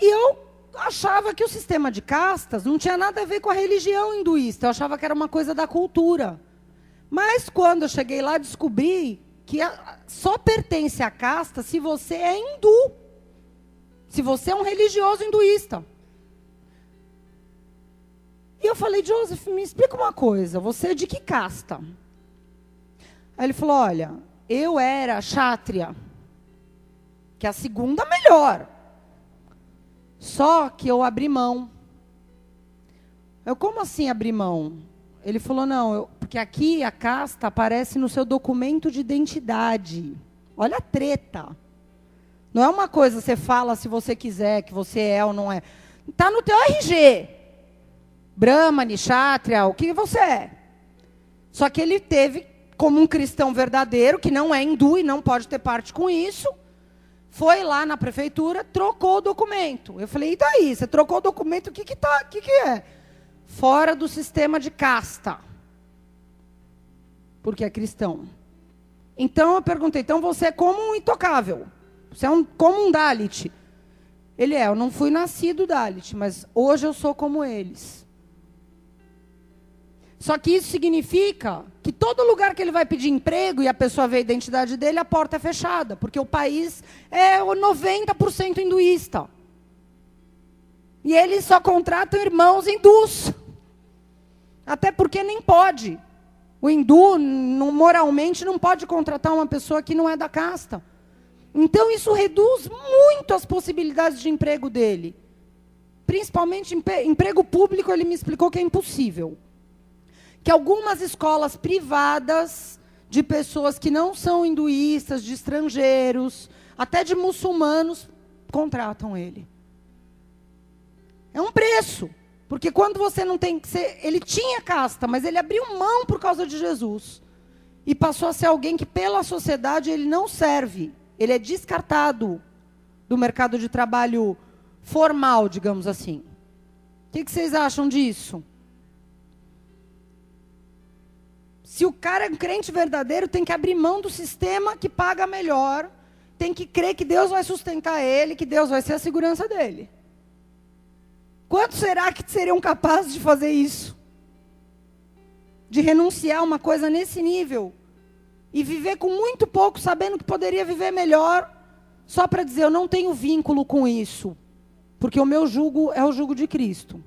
E eu achava que o sistema de castas não tinha nada a ver com a religião hinduísta. Eu achava que era uma coisa da cultura. Mas quando eu cheguei lá, descobri que só pertence à casta se você é hindu. Se você é um religioso hinduísta. E eu falei, Joseph, me explica uma coisa, você é de que casta? Aí ele falou, olha, eu era Kshatriya, que é a segunda melhor. Só que eu abri mão. Eu, como assim abrir mão? Ele falou, não, eu, porque aqui a casta aparece no seu documento de identidade. Olha a treta. Não é uma coisa você fala se você quiser, que você é ou não é. Está no teu RG. Brahmani, Kshatriya, o que você é. Só que ele teve, como um cristão verdadeiro, que não é hindu e não pode ter parte com isso, foi lá na prefeitura, trocou o documento. Eu falei, e daí? Você trocou o documento, o que, que, tá, que, que é? Fora do sistema de casta. Porque é cristão. Então eu perguntei, então você é como um intocável. Você é um, como um Dalit. Ele é, eu não fui nascido Dalit, mas hoje eu sou como eles. Só que isso significa que todo lugar que ele vai pedir emprego e a pessoa vê a identidade dele, a porta é fechada, porque o país é 90% hinduísta. E eles só contratam irmãos hindus. Até porque nem pode. O hindu, moralmente, não pode contratar uma pessoa que não é da casta. Então, isso reduz muito as possibilidades de emprego dele. Principalmente emprego público, ele me explicou que é impossível que algumas escolas privadas de pessoas que não são hinduístas, de estrangeiros, até de muçulmanos, contratam ele. É um preço. Porque quando você não tem que ser. Ele tinha casta, mas ele abriu mão por causa de Jesus. E passou a ser alguém que, pela sociedade, ele não serve. Ele é descartado do mercado de trabalho formal, digamos assim. O que, que vocês acham disso? Se o cara é um crente verdadeiro, tem que abrir mão do sistema que paga melhor, tem que crer que Deus vai sustentar ele, que Deus vai ser a segurança dele. Quantos será que seriam capazes de fazer isso? De renunciar a uma coisa nesse nível e viver com muito pouco, sabendo que poderia viver melhor, só para dizer: eu não tenho vínculo com isso, porque o meu jugo é o jugo de Cristo.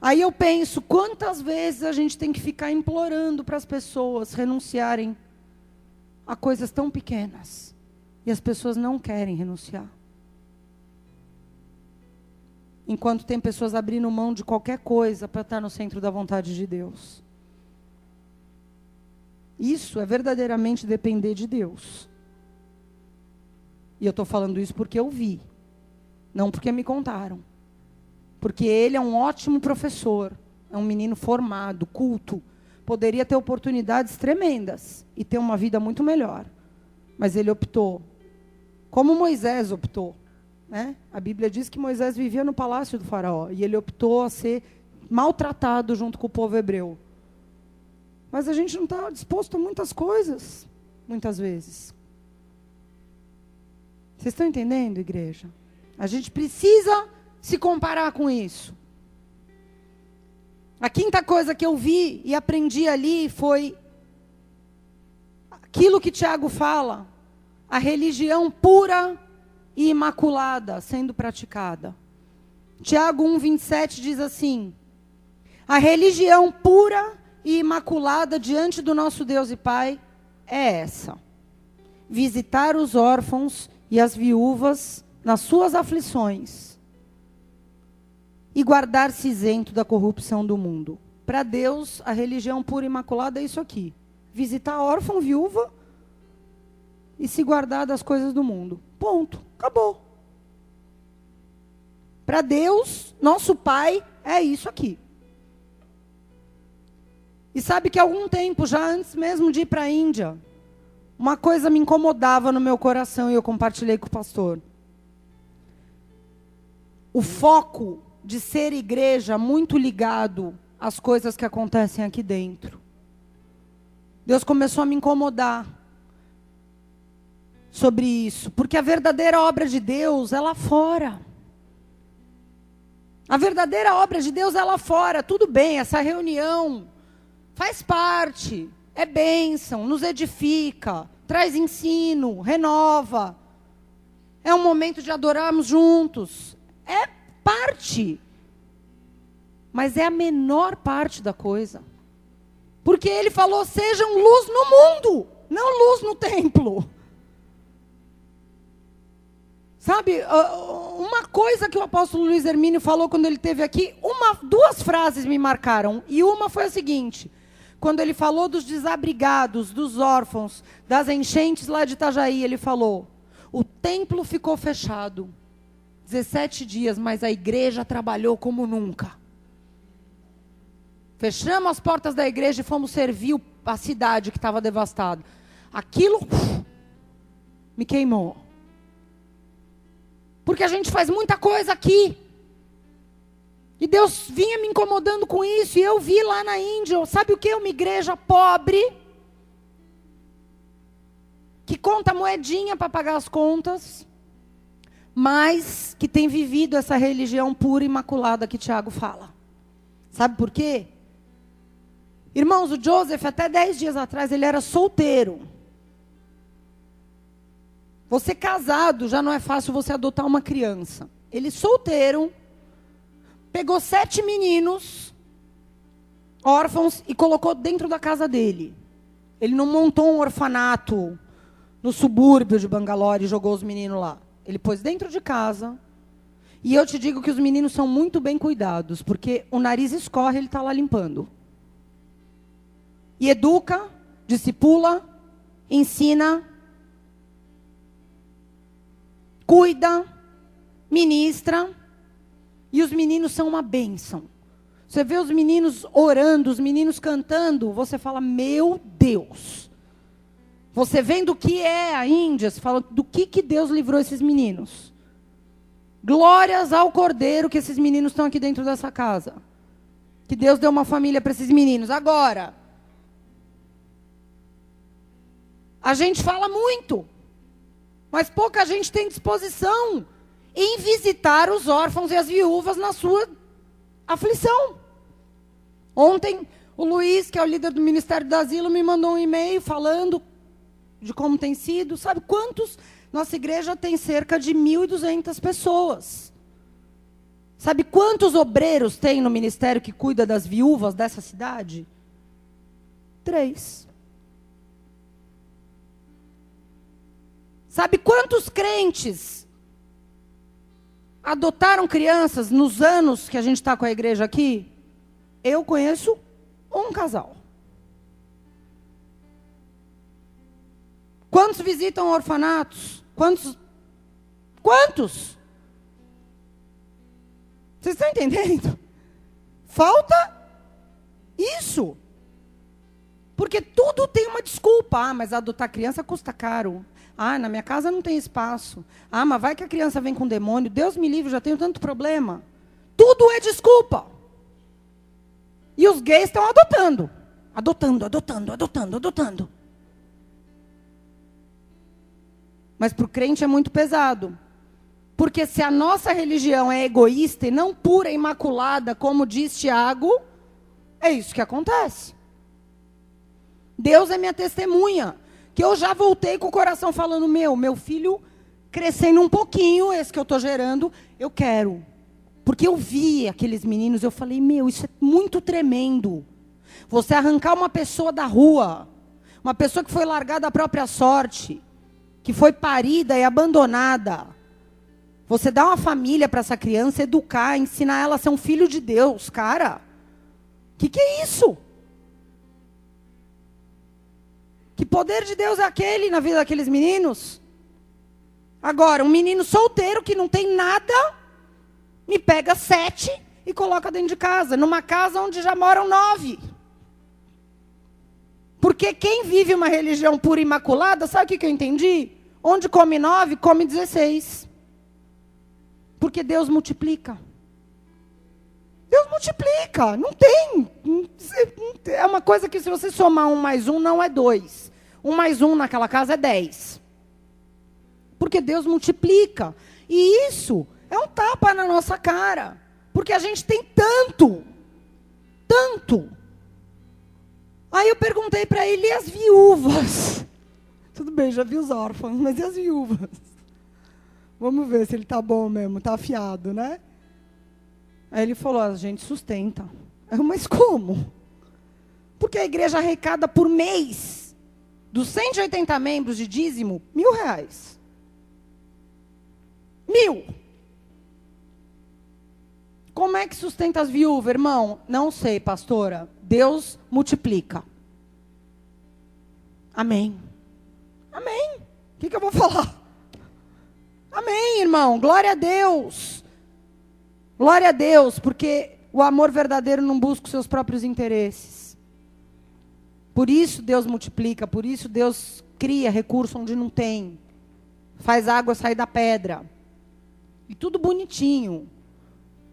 Aí eu penso, quantas vezes a gente tem que ficar implorando para as pessoas renunciarem a coisas tão pequenas. E as pessoas não querem renunciar. Enquanto tem pessoas abrindo mão de qualquer coisa para estar no centro da vontade de Deus. Isso é verdadeiramente depender de Deus. E eu estou falando isso porque eu vi, não porque me contaram. Porque ele é um ótimo professor, é um menino formado, culto, poderia ter oportunidades tremendas e ter uma vida muito melhor. Mas ele optou, como Moisés optou. Né? A Bíblia diz que Moisés vivia no palácio do faraó e ele optou a ser maltratado junto com o povo hebreu. Mas a gente não está disposto a muitas coisas, muitas vezes. Vocês estão entendendo, igreja? A gente precisa se comparar com isso. A quinta coisa que eu vi e aprendi ali foi aquilo que Tiago fala, a religião pura e imaculada sendo praticada. Tiago 1:27 diz assim: A religião pura e imaculada diante do nosso Deus e Pai é essa: visitar os órfãos e as viúvas nas suas aflições e guardar-se isento da corrupção do mundo. Para Deus, a religião pura e imaculada é isso aqui: visitar órfão, viúva e se guardar das coisas do mundo. Ponto. Acabou. Para Deus, nosso Pai, é isso aqui. E sabe que algum tempo, já antes mesmo de ir para a Índia, uma coisa me incomodava no meu coração e eu compartilhei com o pastor. O foco de ser igreja muito ligado às coisas que acontecem aqui dentro. Deus começou a me incomodar sobre isso, porque a verdadeira obra de Deus é lá fora. A verdadeira obra de Deus é lá fora. Tudo bem, essa reunião faz parte, é bênção, nos edifica, traz ensino, renova. É um momento de adorarmos juntos. É parte. Mas é a menor parte da coisa. Porque ele falou: sejam luz no mundo, não luz no templo. Sabe, uma coisa que o apóstolo Luiz Hermínio falou quando ele esteve aqui, uma, duas frases me marcaram. E uma foi a seguinte: quando ele falou dos desabrigados, dos órfãos, das enchentes lá de Itajaí, ele falou: o templo ficou fechado 17 dias, mas a igreja trabalhou como nunca. Fechamos as portas da igreja e fomos servir a cidade que estava devastada. Aquilo uf, me queimou. Porque a gente faz muita coisa aqui. E Deus vinha me incomodando com isso. E eu vi lá na Índia, sabe o que? Uma igreja pobre. Que conta moedinha para pagar as contas. Mas que tem vivido essa religião pura e imaculada que Tiago fala. Sabe por quê? Irmãos, o Joseph, até dez dias atrás, ele era solteiro. Você casado, já não é fácil você adotar uma criança. Ele solteiro, pegou sete meninos órfãos e colocou dentro da casa dele. Ele não montou um orfanato no subúrbio de Bangalore e jogou os meninos lá. Ele pôs dentro de casa. E eu te digo que os meninos são muito bem cuidados, porque o nariz escorre, ele está lá limpando. E educa, discipula, ensina, cuida, ministra. E os meninos são uma bênção. Você vê os meninos orando, os meninos cantando, você fala, meu Deus. Você vendo o que é a Índia, você fala, do que, que Deus livrou esses meninos? Glórias ao Cordeiro que esses meninos estão aqui dentro dessa casa. Que Deus deu uma família para esses meninos. Agora, a gente fala muito, mas pouca gente tem disposição em visitar os órfãos e as viúvas na sua aflição. Ontem, o Luiz, que é o líder do Ministério do Asilo, me mandou um e-mail falando de como tem sido. Sabe quantos? Nossa igreja tem cerca de 1.200 pessoas. Sabe quantos obreiros tem no ministério que cuida das viúvas dessa cidade? Três. Sabe quantos crentes adotaram crianças nos anos que a gente está com a igreja aqui? Eu conheço um casal. Quantos visitam orfanatos? Quantos? Quantos? Vocês estão entendendo? Falta isso. Porque tudo tem uma desculpa. Ah, mas adotar criança custa caro. Ah, na minha casa não tem espaço. Ah, mas vai que a criança vem com demônio. Deus me livre, já tenho tanto problema. Tudo é desculpa. E os gays estão adotando. Adotando, adotando, adotando, adotando. Mas para o crente é muito pesado. Porque se a nossa religião é egoísta e não pura e imaculada, como diz Tiago, é isso que acontece. Deus é minha testemunha que eu já voltei com o coração falando: meu, meu filho crescendo um pouquinho, esse que eu estou gerando, eu quero. Porque eu vi aqueles meninos, eu falei: meu, isso é muito tremendo. Você arrancar uma pessoa da rua, uma pessoa que foi largada à própria sorte, que foi parida e abandonada. Você dá uma família para essa criança, educar, ensinar ela a ser um filho de Deus, cara. Que, que é isso? Que poder de Deus é aquele na vida daqueles meninos? Agora, um menino solteiro que não tem nada, me pega sete e coloca dentro de casa, numa casa onde já moram nove. Porque quem vive uma religião pura e imaculada, sabe o que, que eu entendi? Onde come nove, come dezesseis. Porque Deus multiplica. Deus multiplica, não tem. É uma coisa que se você somar um mais um, não é dois. Um mais um naquela casa é dez. Porque Deus multiplica. E isso é um tapa na nossa cara. Porque a gente tem tanto. Tanto. Aí eu perguntei para ele e as viúvas. Tudo bem, já vi os órfãos, mas e as viúvas? Vamos ver se ele tá bom mesmo, tá afiado, né? Aí ele falou: a gente sustenta. Eu, mas como? Porque a igreja arrecada por mês, dos 180 membros de dízimo, mil reais. Mil. Como é que sustenta as viúvas, irmão? Não sei, pastora. Deus multiplica. Amém. Amém. O que, que eu vou falar? Amém, irmão. Glória a Deus. Glória a Deus, porque o amor verdadeiro não busca os seus próprios interesses. Por isso Deus multiplica, por isso Deus cria recurso onde não tem. Faz água sair da pedra. E tudo bonitinho.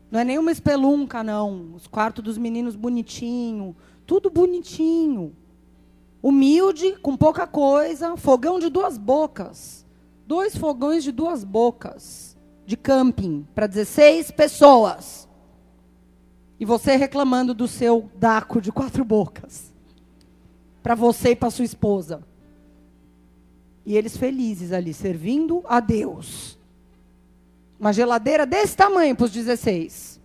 Não é nenhuma espelunca, não. Os quartos dos meninos bonitinho. Tudo bonitinho. Humilde, com pouca coisa. Fogão de duas bocas. Dois fogões de duas bocas. De camping. Para 16 pessoas. E você reclamando do seu daco de quatro bocas. Para você e para sua esposa. E eles felizes ali, servindo a Deus. Uma geladeira desse tamanho para os 16.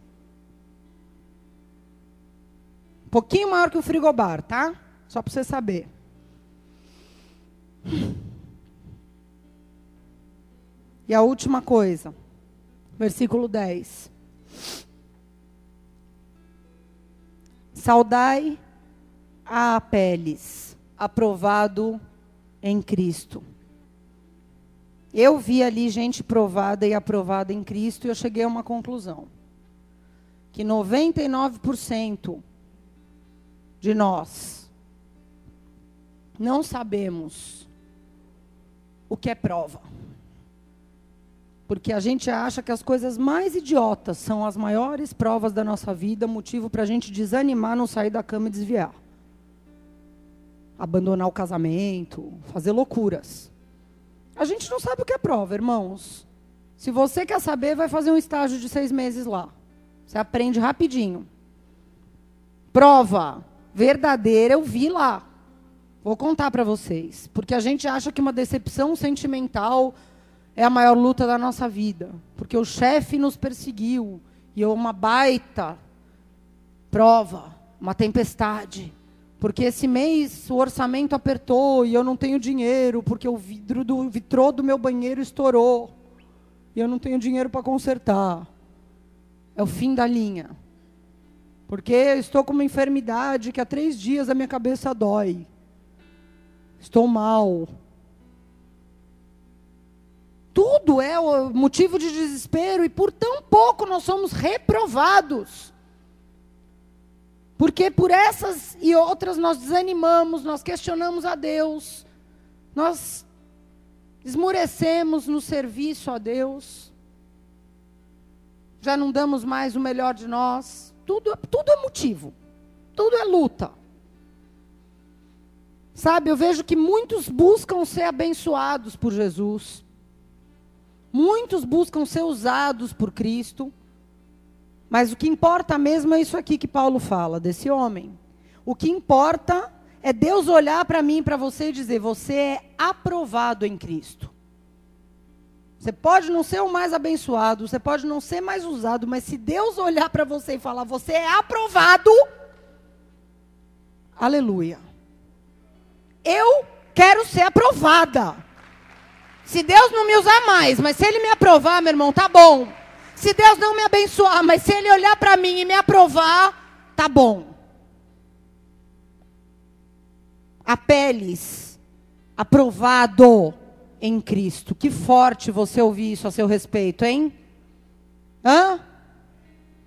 Um pouquinho maior que o frigobar, tá? Só para você saber. E a última coisa, versículo 10. Saudai a Apeles, aprovado em Cristo. Eu vi ali gente provada e aprovada em Cristo e eu cheguei a uma conclusão. Que 99% de nós não sabemos o que é prova. Porque a gente acha que as coisas mais idiotas são as maiores provas da nossa vida, motivo para a gente desanimar, não sair da cama e desviar. Abandonar o casamento, fazer loucuras. A gente não sabe o que é prova, irmãos. Se você quer saber, vai fazer um estágio de seis meses lá. Você aprende rapidinho. Prova verdadeira, eu vi lá. Vou contar para vocês. Porque a gente acha que uma decepção sentimental é a maior luta da nossa vida. Porque o chefe nos perseguiu. E é uma baita prova, uma tempestade. Porque esse mês o orçamento apertou e eu não tenho dinheiro, porque o vidro do vitrô do meu banheiro estourou. E eu não tenho dinheiro para consertar. É o fim da linha. Porque eu estou com uma enfermidade que há três dias a minha cabeça dói. Estou mal. Tudo é motivo de desespero e por tão pouco nós somos reprovados. Porque por essas e outras nós desanimamos, nós questionamos a Deus, nós esmorecemos no serviço a Deus, já não damos mais o melhor de nós. Tudo, tudo é motivo, tudo é luta. Sabe, eu vejo que muitos buscam ser abençoados por Jesus, muitos buscam ser usados por Cristo. Mas o que importa mesmo é isso aqui que Paulo fala, desse homem. O que importa é Deus olhar para mim e para você e dizer: você é aprovado em Cristo. Você pode não ser o mais abençoado, você pode não ser mais usado, mas se Deus olhar para você e falar: você é aprovado, aleluia. Eu quero ser aprovada. Se Deus não me usar mais, mas se Ele me aprovar, meu irmão, tá bom. Se Deus não me abençoar, mas se Ele olhar para mim e me aprovar, tá bom. Apeles, aprovado em Cristo. Que forte você ouvir isso a seu respeito, hein? Hã?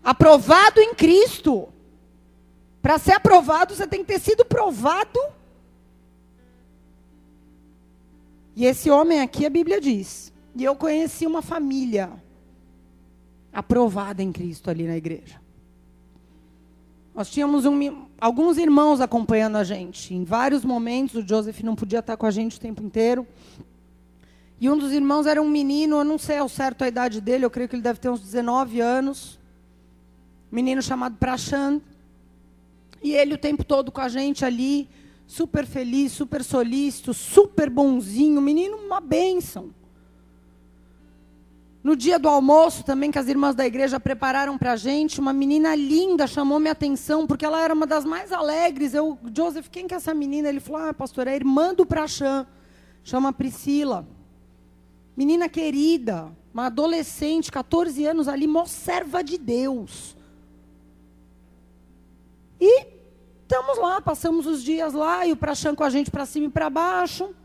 Aprovado em Cristo. Para ser aprovado, você tem que ter sido provado. E esse homem aqui, a Bíblia diz. E eu conheci uma família aprovada em Cristo ali na igreja. Nós tínhamos um, alguns irmãos acompanhando a gente. Em vários momentos, o Joseph não podia estar com a gente o tempo inteiro. E um dos irmãos era um menino, eu não sei ao certo a idade dele, eu creio que ele deve ter uns 19 anos. Menino chamado Prachand. E ele o tempo todo com a gente ali, super feliz, super solícito, super bonzinho, menino, uma bênção. No dia do almoço também, que as irmãs da igreja prepararam para a gente, uma menina linda chamou minha atenção, porque ela era uma das mais alegres. Eu, Joseph, quem que é essa menina? Ele falou, ah, pastor, é irmã do Prachã, chama Priscila. Menina querida, uma adolescente, 14 anos ali, mó serva de Deus. E estamos lá, passamos os dias lá, e o Prachã com a gente para cima e para baixo.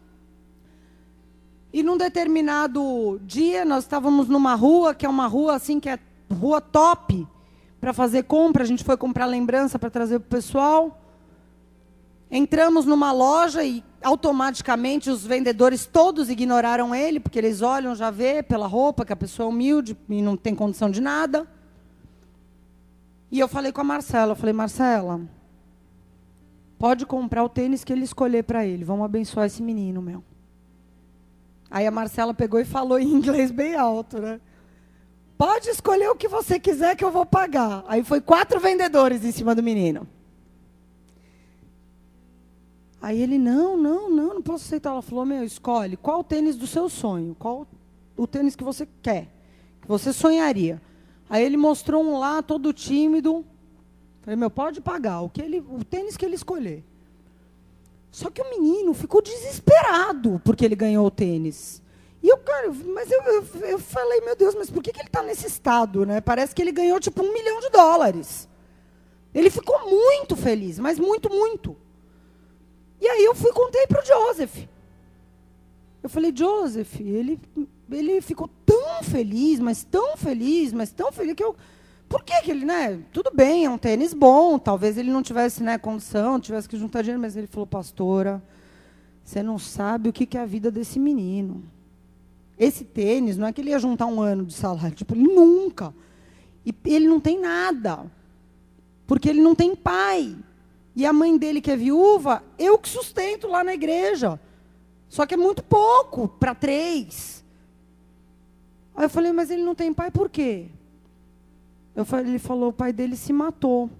E num determinado dia, nós estávamos numa rua, que é uma rua assim, que é rua top, para fazer compra. A gente foi comprar lembrança para trazer para o pessoal. Entramos numa loja e automaticamente os vendedores todos ignoraram ele, porque eles olham, já vê pela roupa que a pessoa é humilde e não tem condição de nada. E eu falei com a Marcela, eu falei, Marcela, pode comprar o tênis que ele escolher para ele. Vamos abençoar esse menino, meu. Aí a Marcela pegou e falou em inglês bem alto, né? Pode escolher o que você quiser que eu vou pagar. Aí foi quatro vendedores em cima do menino. Aí ele, não, não, não, não posso aceitar. Ela falou, meu, escolhe qual o tênis do seu sonho, qual o tênis que você quer, que você sonharia. Aí ele mostrou um lá, todo tímido. Falei, meu, pode pagar, o, que ele, o tênis que ele escolher. Só que o menino ficou desesperado porque ele ganhou o tênis. E eu, cara, mas eu, eu, eu falei, meu Deus, mas por que, que ele está nesse estado? Né? Parece que ele ganhou tipo um milhão de dólares. Ele ficou muito feliz, mas muito, muito. E aí eu fui contei para o Joseph. Eu falei, Joseph, ele, ele ficou tão feliz, mas tão feliz, mas tão feliz que eu por que, ele, né? Tudo bem, é um tênis bom, talvez ele não tivesse né, condição, tivesse que juntar dinheiro, mas ele falou, pastora, você não sabe o que, que é a vida desse menino. Esse tênis, não é que ele ia juntar um ano de salário, tipo, nunca. E ele não tem nada. Porque ele não tem pai. E a mãe dele, que é viúva, eu que sustento lá na igreja. Só que é muito pouco para três. Aí eu falei, mas ele não tem pai por quê? Eu falei, ele falou, o pai dele se matou.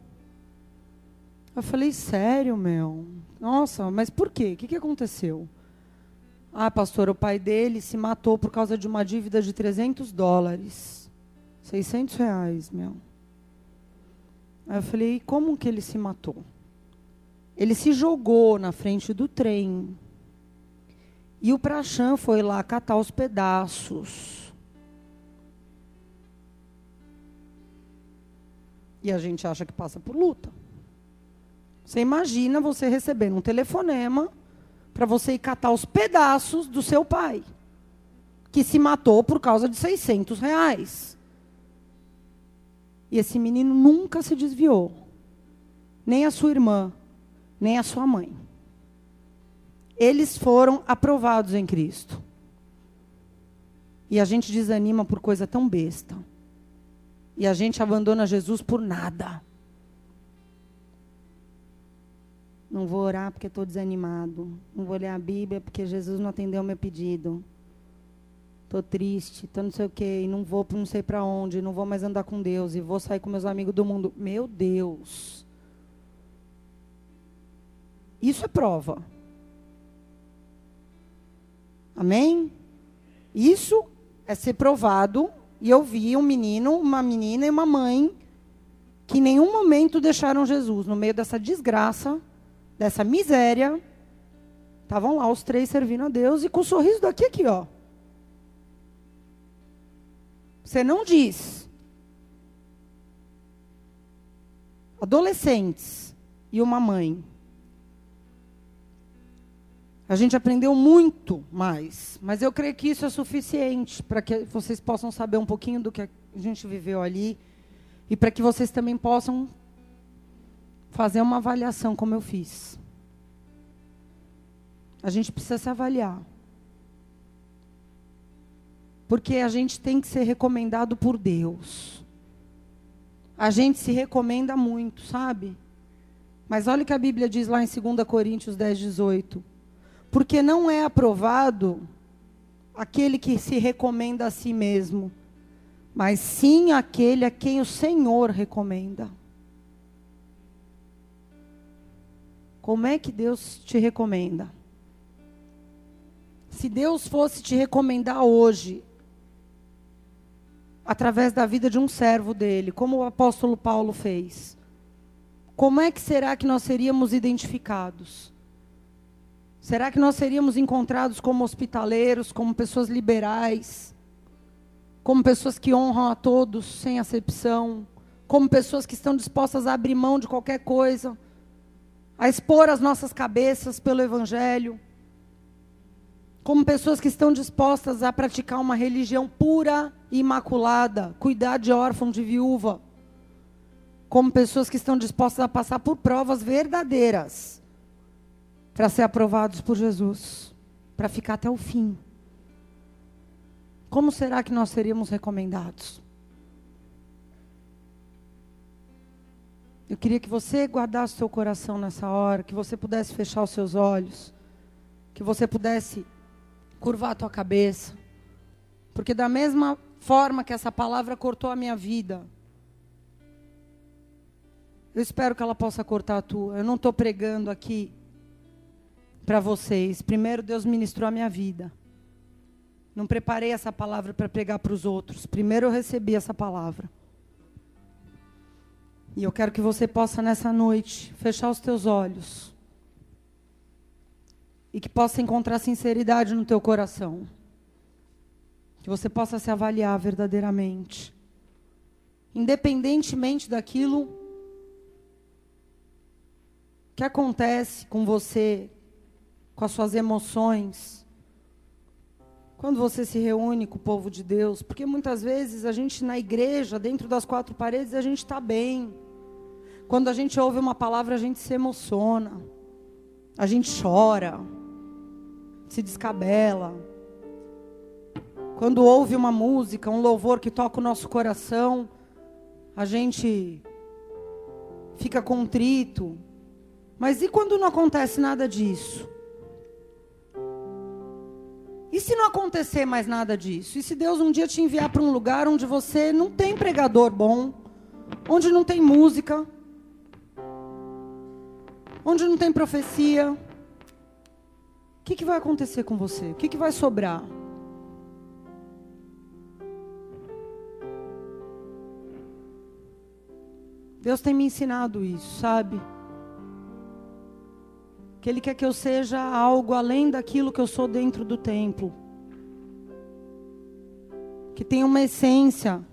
Eu falei, sério, meu? Nossa, mas por quê? O que, que aconteceu? Ah, pastor, o pai dele se matou por causa de uma dívida de 300 dólares. 600 reais, meu. Aí eu falei, como que ele se matou? Ele se jogou na frente do trem. E o Prachã foi lá catar os pedaços. E a gente acha que passa por luta. Você imagina você recebendo um telefonema para você ir catar os pedaços do seu pai, que se matou por causa de 600 reais. E esse menino nunca se desviou. Nem a sua irmã, nem a sua mãe. Eles foram aprovados em Cristo. E a gente desanima por coisa tão besta. E a gente abandona Jesus por nada. Não vou orar porque estou desanimado. Não vou ler a Bíblia porque Jesus não atendeu o meu pedido. Estou triste, estou não sei o quê, e não vou não sei para onde, não vou mais andar com Deus, e vou sair com meus amigos do mundo. Meu Deus. Isso é prova. Amém? Isso é ser provado e eu vi um menino, uma menina e uma mãe que em nenhum momento deixaram Jesus no meio dessa desgraça, dessa miséria. Estavam lá os três servindo a Deus e com o sorriso daqui aqui, ó. Você não diz. Adolescentes e uma mãe a gente aprendeu muito mais, mas eu creio que isso é suficiente para que vocês possam saber um pouquinho do que a gente viveu ali e para que vocês também possam fazer uma avaliação como eu fiz. A gente precisa se avaliar. Porque a gente tem que ser recomendado por Deus. A gente se recomenda muito, sabe? Mas olha o que a Bíblia diz lá em 2 Coríntios 10, 18. Porque não é aprovado aquele que se recomenda a si mesmo, mas sim aquele a quem o Senhor recomenda. Como é que Deus te recomenda? Se Deus fosse te recomendar hoje, através da vida de um servo dele, como o apóstolo Paulo fez, como é que será que nós seríamos identificados? Será que nós seríamos encontrados como hospitaleiros, como pessoas liberais, como pessoas que honram a todos sem acepção, como pessoas que estão dispostas a abrir mão de qualquer coisa, a expor as nossas cabeças pelo Evangelho? como pessoas que estão dispostas a praticar uma religião pura e imaculada, cuidar de órfão, de viúva, como pessoas que estão dispostas a passar por provas verdadeiras para ser aprovados por Jesus, para ficar até o fim. Como será que nós seríamos recomendados? Eu queria que você guardasse seu coração nessa hora, que você pudesse fechar os seus olhos, que você pudesse curvar a tua cabeça. Porque da mesma forma que essa palavra cortou a minha vida, eu espero que ela possa cortar a tua. Eu não estou pregando aqui para vocês. Primeiro, Deus ministrou a minha vida. Não preparei essa palavra para pregar para os outros. Primeiro, eu recebi essa palavra. E eu quero que você possa, nessa noite, fechar os teus olhos e que possa encontrar sinceridade no teu coração. Que você possa se avaliar verdadeiramente. Independentemente daquilo que acontece com você, com as suas emoções, quando você se reúne com o povo de Deus, porque muitas vezes a gente na igreja, dentro das quatro paredes, a gente está bem. Quando a gente ouve uma palavra, a gente se emociona, a gente chora se descabela. Quando ouve uma música, um louvor que toca o nosso coração, a gente fica contrito. Mas e quando não acontece nada disso? E se não acontecer mais nada disso? E se Deus um dia te enviar para um lugar onde você não tem pregador bom, onde não tem música, onde não tem profecia, que, que vai acontecer com você? O que, que vai sobrar? Deus tem me ensinado isso, sabe? Que Ele quer que eu seja algo além daquilo que eu sou dentro do templo. Que tem uma essência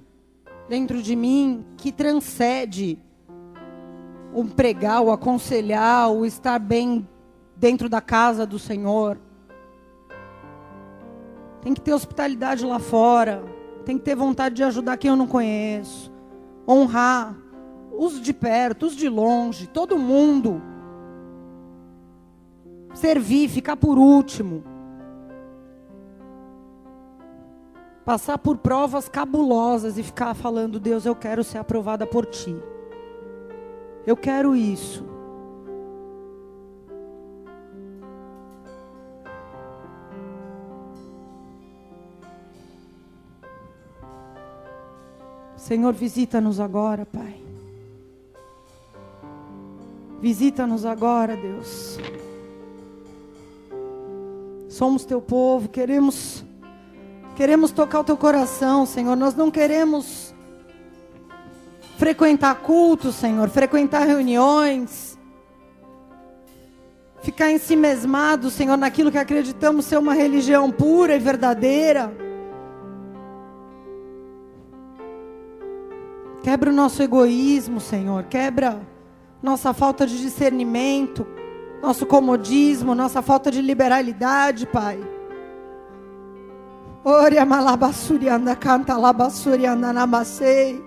dentro de mim que transcende o pregar, o aconselhar, o estar bem dentro da casa do Senhor. Tem que ter hospitalidade lá fora. Tem que ter vontade de ajudar quem eu não conheço. Honrar os de perto, os de longe, todo mundo. Servir, ficar por último. Passar por provas cabulosas e ficar falando: Deus, eu quero ser aprovada por ti. Eu quero isso. Senhor, visita-nos agora, Pai. Visita-nos agora, Deus. Somos teu povo, queremos queremos tocar o teu coração, Senhor. Nós não queremos frequentar cultos, Senhor, frequentar reuniões, ficar em si mesmado, Senhor, naquilo que acreditamos ser uma religião pura e verdadeira. Quebra o nosso egoísmo, Senhor. Quebra nossa falta de discernimento, nosso comodismo, nossa falta de liberalidade, Pai. Ore anda canta anda namasei.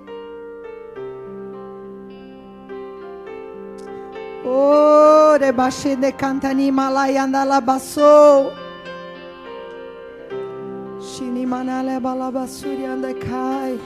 Ore bashende canta nimalai anda labassou. Shini manale balabasuri anda cai.